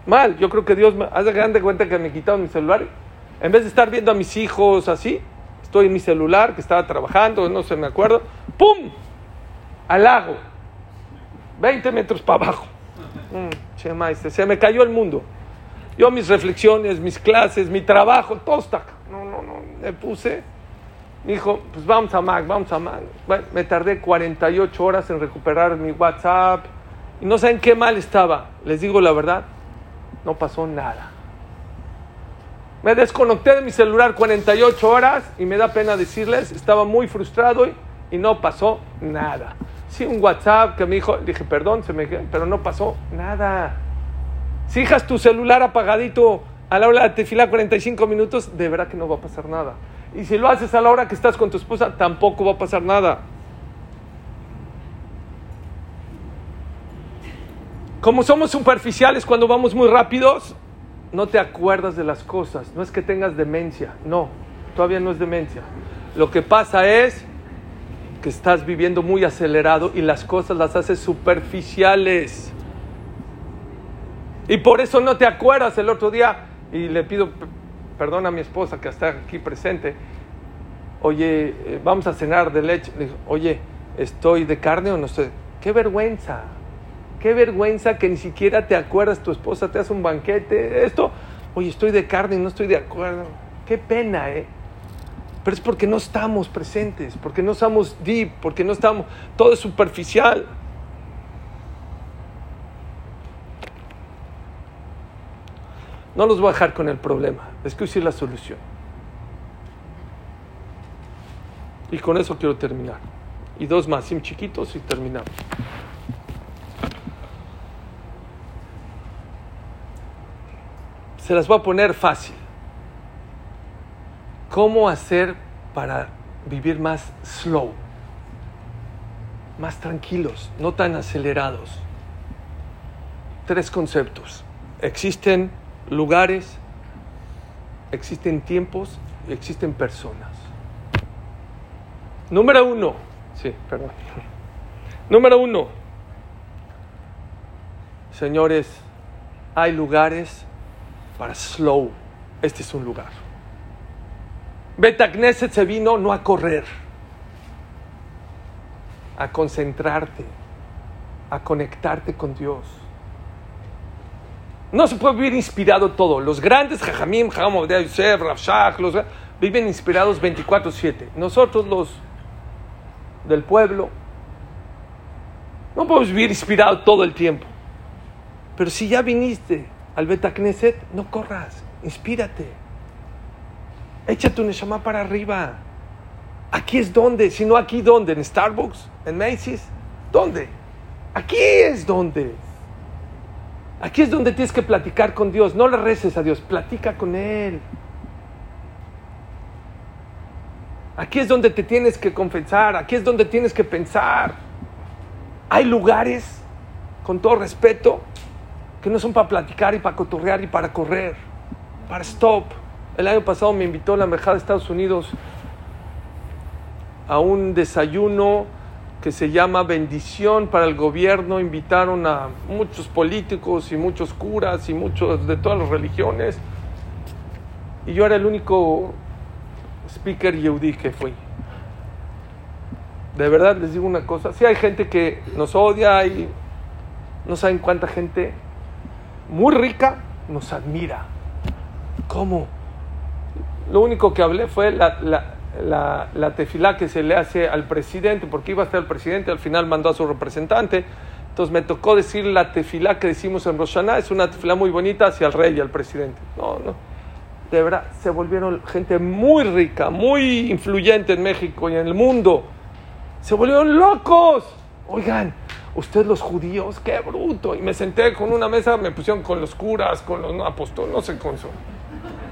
Mal. Yo creo que Dios me hace grande cuenta que me quitaron mi celular. En vez de estar viendo a mis hijos así, estoy en mi celular que estaba trabajando, no sé, me acuerdo. ¡Pum! Al lago. 20 metros para abajo. Mm, se me cayó el mundo. Yo mis reflexiones, mis clases, mi trabajo, todo está No, no, no, me puse. Me dijo, pues vamos a Mac, vamos a Mac. me tardé 48 horas en recuperar mi WhatsApp. Y no saben qué mal estaba. Les digo la verdad, no pasó nada. Me desconecté de mi celular 48 horas y me da pena decirles, estaba muy frustrado y, y no pasó nada. Sí, un WhatsApp que me dijo, dije, perdón, pero no pasó nada. Si dejas tu celular apagadito a la hora de tefilá 45 minutos, de verdad que no va a pasar nada. Y si lo haces a la hora que estás con tu esposa, tampoco va a pasar nada. Como somos superficiales cuando vamos muy rápidos, no te acuerdas de las cosas. No es que tengas demencia, no, todavía no es demencia. Lo que pasa es que estás viviendo muy acelerado y las cosas las haces superficiales. Y por eso no te acuerdas el otro día, y le pido perdón a mi esposa que está aquí presente, oye, eh, vamos a cenar de leche. oye, ¿estoy de carne o no estoy? ¡Qué vergüenza! ¡Qué vergüenza que ni siquiera te acuerdas, tu esposa te hace un banquete! Esto, oye, estoy de carne y no estoy de acuerdo. ¡Qué pena, eh! Pero es porque no estamos presentes, porque no estamos deep, porque no estamos, todo es superficial. No los voy a dejar con el problema, es que la solución. Y con eso quiero terminar. Y dos más, sim chiquitos y terminamos. Se las voy a poner fácil. ¿Cómo hacer para vivir más slow? Más tranquilos, no tan acelerados. Tres conceptos. Existen lugares, existen tiempos y existen personas. Número uno. Sí, perdón. Número uno. Señores, hay lugares para slow. Este es un lugar. Betagneset se vino no a correr, a concentrarte, a conectarte con Dios. No se puede vivir inspirado todo. Los grandes Jajamim, Jajam Yosef, Rafshach, los viven inspirados 24/7. Nosotros los del pueblo no podemos vivir inspirado todo el tiempo. Pero si ya viniste al Betacneset, no corras, inspírate. Echa tu Neshama para arriba. Aquí es donde, si no aquí, ¿dónde? ¿En Starbucks? ¿En Macy's? ¿Dónde? Aquí es donde. Aquí es donde tienes que platicar con Dios. No le reces a Dios, platica con Él. Aquí es donde te tienes que confesar, aquí es donde tienes que pensar. Hay lugares, con todo respeto, que no son para platicar y para cotorrear y para correr, para stop. El año pasado me invitó la embajada de Estados Unidos a un desayuno que se llama bendición para el gobierno. Invitaron a muchos políticos y muchos curas y muchos de todas las religiones. Y yo era el único speaker yehudi que fui. De verdad les digo una cosa, si hay gente que nos odia y no saben cuánta gente muy rica nos admira. ¿Cómo? Lo único que hablé fue la, la, la, tefilá que se le hace al presidente, porque iba a estar el presidente, al final mandó a su representante. Entonces me tocó decir la tefilá que decimos en Roshaná, es una tefilá muy bonita hacia el rey y al presidente. No, no. De verdad, se volvieron gente muy rica, muy influyente en México y en el mundo. Se volvieron locos. Oigan, ustedes los judíos, qué bruto. Y me senté con una mesa, me pusieron con los curas, con los apóstoles, no sé con eso.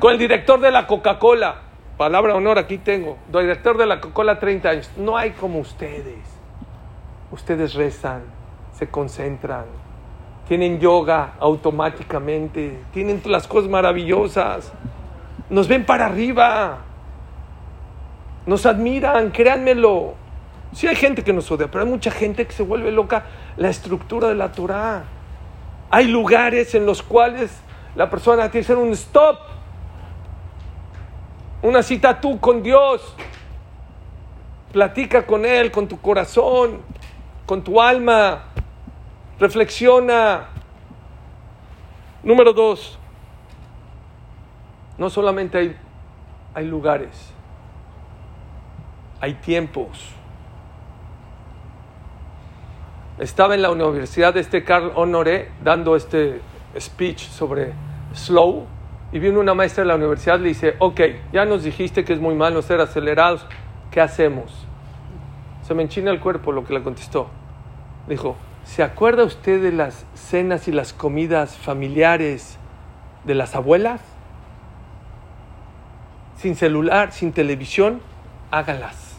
Con el director de la Coca-Cola palabra honor aquí tengo, director de la Coca-Cola 30 años, no hay como ustedes. Ustedes rezan, se concentran, tienen yoga automáticamente, tienen las cosas maravillosas, nos ven para arriba, nos admiran, créanmelo. Sí hay gente que nos odia, pero hay mucha gente que se vuelve loca la estructura de la Torah. Hay lugares en los cuales la persona tiene que hacer un stop una cita tú con Dios. Platica con Él, con tu corazón, con tu alma. Reflexiona. Número dos. No solamente hay, hay lugares, hay tiempos. Estaba en la universidad de este Carl Honoré dando este speech sobre slow y viene una maestra de la universidad y le dice, ok, ya nos dijiste que es muy malo ser acelerados, ¿qué hacemos? Se me enchina el cuerpo lo que le contestó. Dijo, ¿se acuerda usted de las cenas y las comidas familiares de las abuelas? Sin celular, sin televisión, hágalas.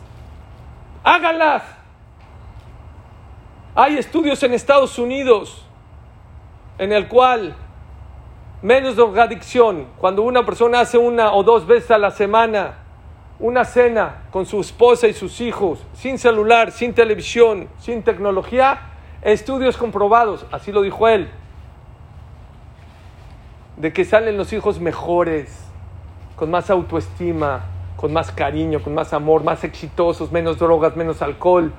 Hágalas. Hay estudios en Estados Unidos en el cual menos drogadicción. Cuando una persona hace una o dos veces a la semana una cena con su esposa y sus hijos, sin celular, sin televisión, sin tecnología, estudios comprobados, así lo dijo él, de que salen los hijos mejores, con más autoestima, con más cariño, con más amor, más exitosos, menos drogas, menos alcohol.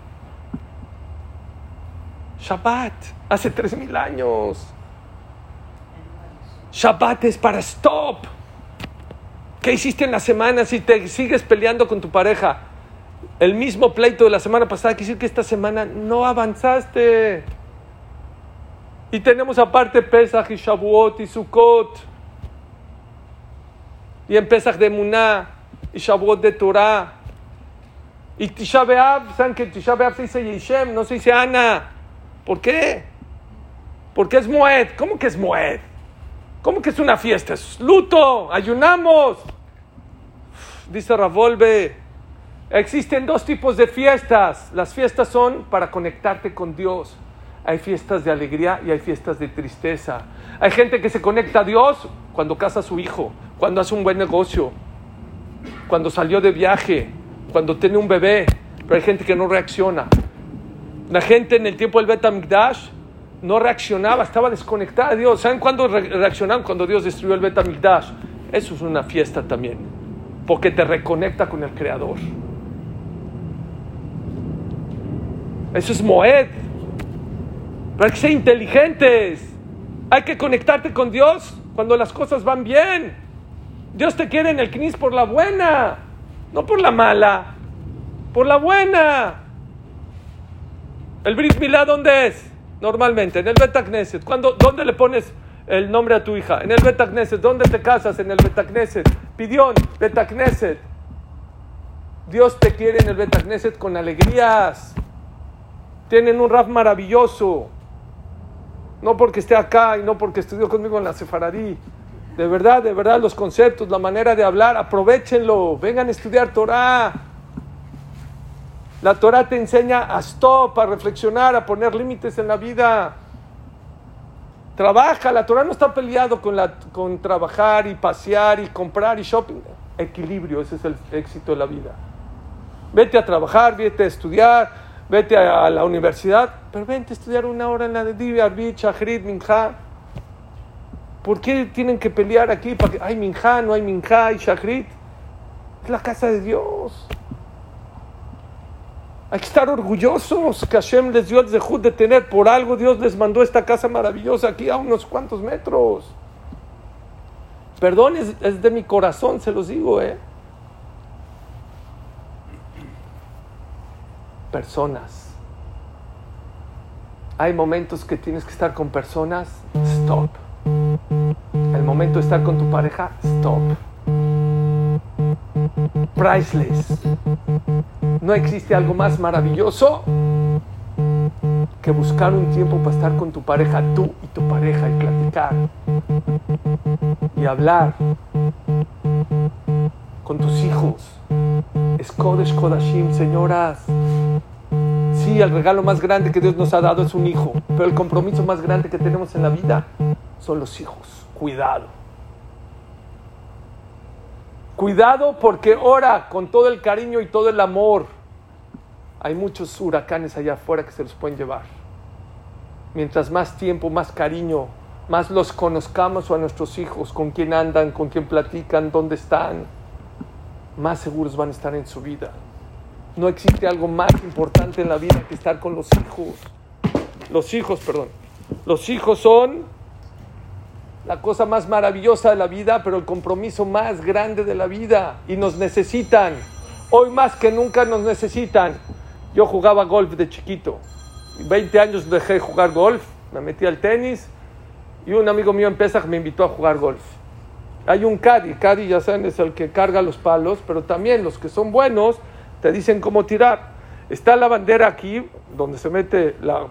Shabbat, hace tres mil años. Shabbat es para stop. ¿Qué hiciste en la semana si te sigues peleando con tu pareja? El mismo pleito de la semana pasada, quiere decir que esta semana no avanzaste. Y tenemos aparte Pesach y Shavuot y Sukkot. Y en Pesach de Muná y Shavuot de Torah. Y Tisha B'Av, ¿saben que Tisha se dice Yishem, no se dice Ana? ¿Por qué? Porque es Moed. ¿Cómo que es Moed? ¿Cómo que es una fiesta? Es luto, ayunamos. Dice Ravolve, existen dos tipos de fiestas. Las fiestas son para conectarte con Dios. Hay fiestas de alegría y hay fiestas de tristeza. Hay gente que se conecta a Dios cuando casa a su hijo, cuando hace un buen negocio, cuando salió de viaje, cuando tiene un bebé. Pero hay gente que no reacciona. La gente en el tiempo del Betamigdash no reaccionaba, estaba desconectada de Dios. ¿Saben cuándo reaccionaban? Cuando Dios destruyó el Betamigdash. Eso es una fiesta también, porque te reconecta con el Creador. Eso es Moed. Pero hay que ser inteligentes. Hay que conectarte con Dios cuando las cosas van bien. Dios te quiere en el Knis por la buena, no por la mala, por la buena. ¿El Brit Milá dónde es? Normalmente, en el Betagneset. ¿Dónde le pones el nombre a tu hija? En el Betagneset. ¿Dónde te casas? En el Betagneset. Pidión, Betagneset. Dios te quiere en el Betagneset con alegrías. Tienen un rap maravilloso. No porque esté acá y no porque estudió conmigo en la Sefaradí. De verdad, de verdad, los conceptos, la manera de hablar, aprovechenlo. Vengan a estudiar Torah. La Torah te enseña a stop, a reflexionar, a poner límites en la vida. Trabaja, la Torah no está peleado con, con trabajar y pasear y comprar y shopping. Equilibrio, ese es el éxito de la vida. Vete a trabajar, vete a estudiar, vete a, la universidad, pero vente a estudiar una hora en la de Divi, Arbit, Shahrid, Minja. ¿Por qué tienen que pelear aquí? Hay Minja, no hay Minja, hay Shahrid. Es la casa de Dios. Hay que estar orgullosos que Hashem les dio el zehut de tener. Por algo Dios les mandó esta casa maravillosa aquí a unos cuantos metros. Perdón, es, de mi corazón, se los digo, ¿eh? Personas. Hay momentos que tienes que estar con personas. Stop. El momento de estar con tu pareja. Stop priceless. No existe algo más maravilloso que buscar un tiempo para estar con tu pareja, tú y tu pareja, y platicar y hablar con tus hijos. Es Kodashim, señoras. Sí, el regalo más grande que Dios nos ha dado es un hijo, pero el compromiso más grande que tenemos en la vida son los hijos. Cuidado. Cuidado porque ora con todo el cariño y todo el amor. Hay muchos huracanes allá afuera que se los pueden llevar. Mientras más tiempo, más cariño, más los conozcamos a nuestros hijos, con quién andan, con quién platican, dónde están, más seguros van a estar en su vida. No existe algo más importante en la vida que estar con los hijos. Los hijos, perdón. Los hijos son la cosa más maravillosa de la vida, pero el compromiso más grande de la vida. Y nos necesitan. Hoy más que nunca nos necesitan. Yo jugaba golf de chiquito. 20 años dejé de jugar golf, me metí al tenis y un amigo mío en Pesach me invitó a jugar golf. Hay un caddy, caddy ya saben es el que carga los palos, pero también los que son buenos te dicen cómo tirar. Está la bandera aquí, donde se mete la...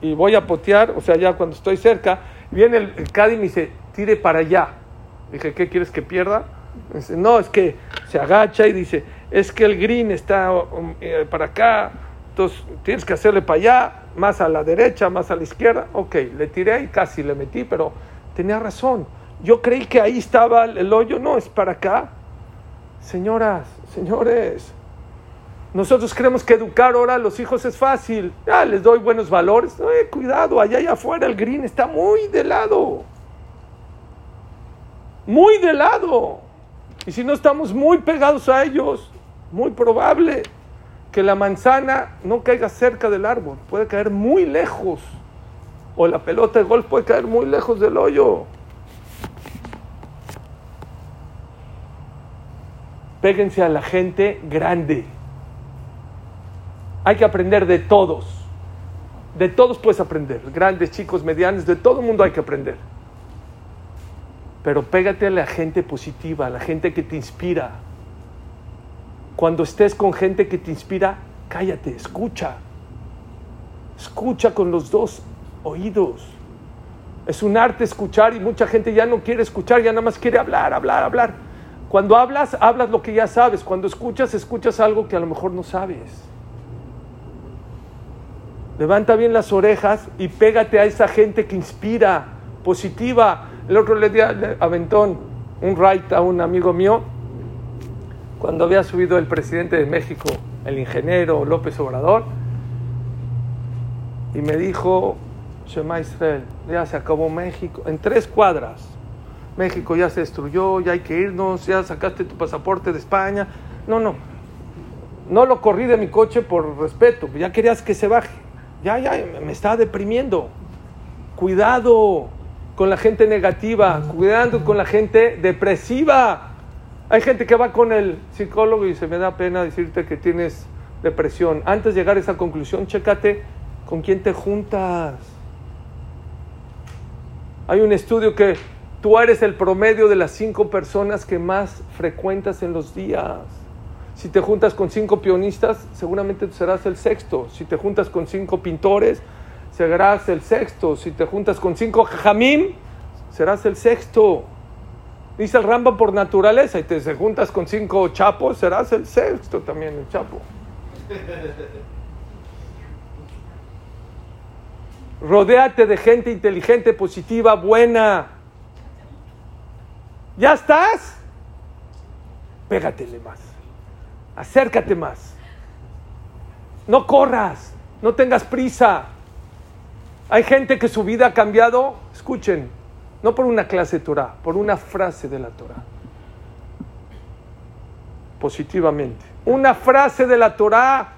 y voy a potear, o sea, ya cuando estoy cerca, Viene el, el y me dice, tire para allá. Dije, ¿qué quieres que pierda? Dice, no, es que se agacha y dice, es que el green está um, eh, para acá, entonces tienes que hacerle para allá, más a la derecha, más a la izquierda. Ok, le tiré y casi le metí, pero tenía razón. Yo creí que ahí estaba el hoyo, no, es para acá. Señoras, señores, nosotros creemos que educar ahora a los hijos es fácil. Ya les doy buenos valores. Eh, cuidado, allá allá afuera el green está muy de lado. Muy de lado. Y si no estamos muy pegados a ellos, muy probable que la manzana no caiga cerca del árbol. Puede caer muy lejos. O la pelota de golf puede caer muy lejos del hoyo. Péguense a la gente grande. Hay que aprender de todos. De todos puedes aprender. Grandes, chicos, medianos, de todo el mundo hay que aprender. Pero pégate a la gente positiva, a la gente que te inspira. Cuando estés con gente que te inspira, cállate, escucha. Escucha con los dos oídos. Es un arte escuchar y mucha gente ya no quiere escuchar, ya nada más quiere hablar, hablar, hablar. Cuando hablas, hablas lo que ya sabes. Cuando escuchas, escuchas algo que a lo mejor no sabes. Levanta bien las orejas y pégate a esa gente que inspira, positiva. El otro le dio aventón un right a un amigo mío cuando había subido el presidente de México, el ingeniero López Obrador, y me dijo, Shema Israel, ya se acabó México, en tres cuadras. México ya se destruyó, ya hay que irnos, ya sacaste tu pasaporte de España. No, no, no lo corrí de mi coche por respeto, ya querías que se baje ya, ya, me está deprimiendo. Cuidado con la gente negativa, cuidado con la gente depresiva. Hay gente que va con el psicólogo y se me da pena decirte que tienes depresión. Antes de llegar a esa conclusión, chécate con quién te juntas. Hay un estudio que tú eres el promedio de las cinco personas que más frecuentas en los días. Si te juntas con cinco pianistas, seguramente serás el sexto. Si te juntas con cinco pintores, serás el sexto. Si te juntas con cinco jamín, serás el sexto. Dice el Ramba por naturaleza, y te juntas con cinco chapos, serás el sexto también, el chapo. Rodéate de gente inteligente, positiva, buena. ¿Ya estás? Pégatele más acércate más. No corras, no tengas prisa. Hay gente que su vida ha cambiado, escuchen, no por una clase de Torah, por una frase de la Torah. Positivamente. Una frase de la Torah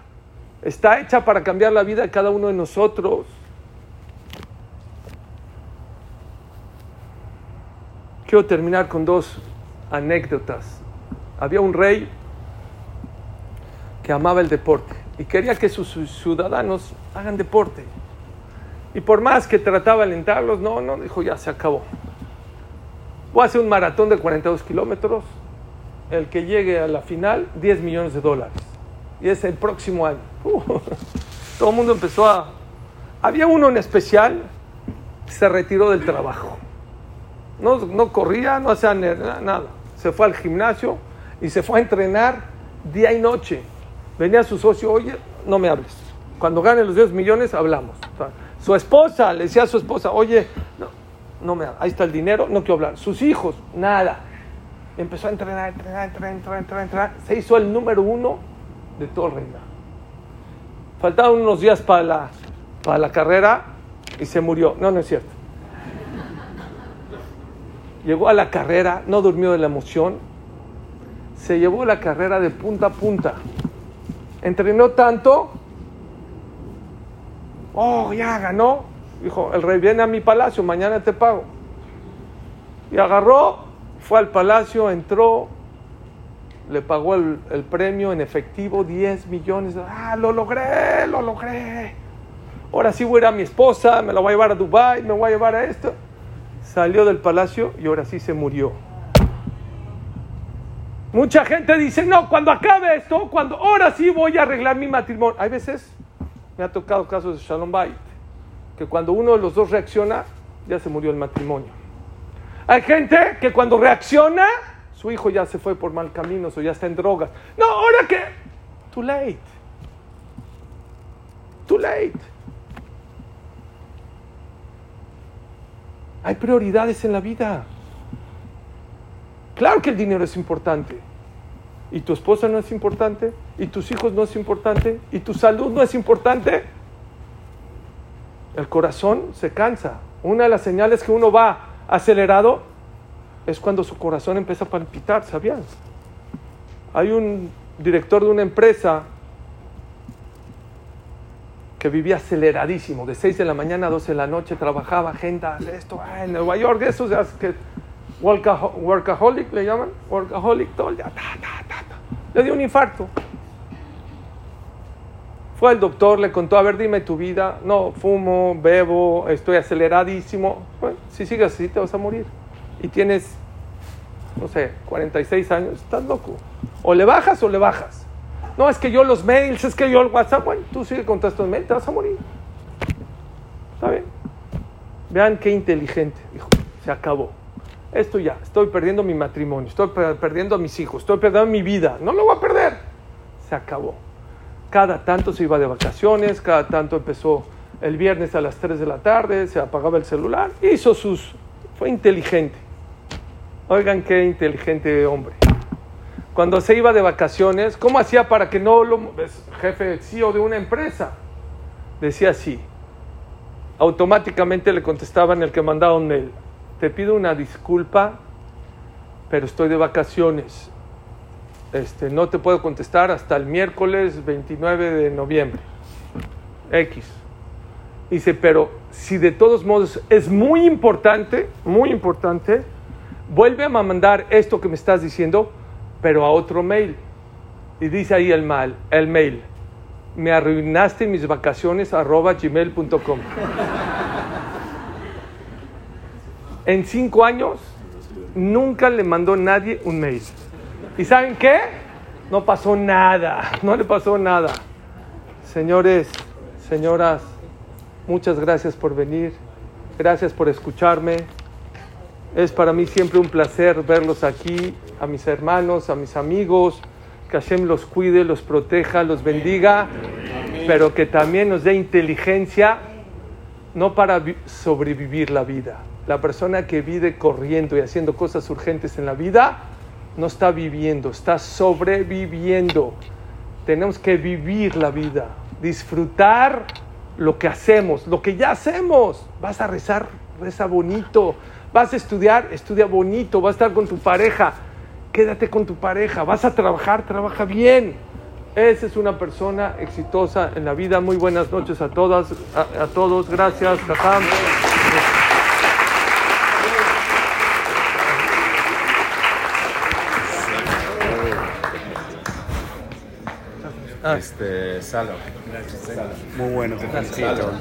está hecha para cambiar la vida de cada uno de nosotros. Quiero terminar con dos anécdotas. Había un rey que amaba el deporte y quería que sus ciudadanos hagan deporte. Y por más que trataba de alentarlos, no, no, dijo, ya se acabó. Voy a hacer un maratón de 42 kilómetros, el que llegue a la final, 10 millones de dólares. Y es el próximo año. Uh, todo el mundo empezó a... Había uno en especial, se retiró del trabajo. No, no corría, no hacía nada. Se fue al gimnasio y se fue a entrenar día y noche. Venía su socio, oye, no me hables. Cuando gane los 10 millones, hablamos. Su esposa, le decía a su esposa, oye, no, no me ahí está el dinero, no quiero hablar. Sus hijos, nada. Empezó a entrenar, entrenar, entrenar, entrenar, entrenar, Se hizo el número uno de todo el reino. Faltaban unos días para la, para la carrera y se murió. No, no es cierto. Llegó a la carrera, no durmió de la emoción, se llevó la carrera de punta a punta. Entrenó tanto Oh, ya ganó. Dijo, el rey viene a mi palacio, mañana te pago. Y agarró, fue al palacio, entró, le pagó el, premio en efectivo, 10 millones. Ah, lo logré, lo logré. Ahora sí voy a ir a mi esposa, me la voy a llevar a Dubai, me voy a llevar a esto. Salió del palacio y ahora sí se murió. Mucha gente dice, no, cuando acabe esto, cuando ahora sí voy a arreglar mi matrimonio. Hay veces me ha tocado casos de Shalom Bait, que cuando uno de los dos reacciona, ya se murió el matrimonio. Hay gente que cuando reacciona, su hijo ya se fue por mal camino o ya está en drogas. No, ahora que. Too late. Too late. Hay prioridades en la vida. Claro que el dinero es importante. ¿Y tu esposa no es importante? ¿Y tus hijos no es importante? ¿Y tu salud no es importante? El corazón se cansa. Una de las señales que uno va acelerado es cuando su corazón empieza a palpitar, ¿sabían? Hay un director de una empresa que vivía aceleradísimo, de 6 de la mañana a 12 de la noche, trabajaba, agenda, esto, en Nueva York, eso, que workaholic le llaman, workaholic, todo el día, le dio un infarto. Fue al doctor, le contó, a ver, dime tu vida. No, fumo, bebo, estoy aceleradísimo. Bueno, si sigues así te vas a morir. Y tienes, no sé, 46 años, estás loco. O le bajas o le bajas. No, es que yo los mails, es que yo el WhatsApp, bueno, tú sigue con todos estos mails, te vas a morir. ¿Está bien? Vean qué inteligente, dijo, se acabó esto ya, estoy perdiendo mi matrimonio, estoy perdiendo a mis hijos, estoy perdiendo mi vida, no lo voy a perder. Se acabó. Cada tanto se iba de vacaciones, cada tanto empezó el viernes a las 3 de la tarde, se apagaba el celular, hizo sus... fue inteligente. Oigan qué inteligente hombre. Cuando se iba de vacaciones, ¿cómo hacía para que no lo... jefe CEO de una empresa? Decía así. Automáticamente le contestaban el que mandaba un te pido una disculpa, pero estoy de vacaciones. Este, no te puedo contestar hasta el miércoles 29 de noviembre. X. Dice, pero si de todos modos es muy importante, muy importante, vuelve a mandar esto que me estás diciendo, pero a otro mail. Y dice ahí el, mal, el mail, me arruinaste mis vacaciones arroba gmail.com en cinco años nunca le mandó nadie un mail. ¿Y saben qué? No pasó nada, no le pasó nada. Señores, señoras, muchas gracias por venir, gracias por escucharme. Es para mí siempre un placer verlos aquí, a mis hermanos, a mis amigos. Que Hashem los cuide, los proteja, los bendiga, pero que también nos dé inteligencia, no para sobrevivir la vida, la persona que vive corriendo y haciendo cosas urgentes en la vida no está viviendo, está sobreviviendo. Tenemos que vivir la vida. disfrutar lo que hacemos, lo que ya hacemos. Vas a rezar, reza bonito. Vas a estudiar, estudia bonito. Vas a estar con tu pareja, quédate con tu pareja. Vas a trabajar, trabaja bien. Esa es una persona exitosa en la vida. Muy buenas noches a todas, a, todos. Gracias, Jajam. Este, Salo. Gracias, Muy bueno, te felicito.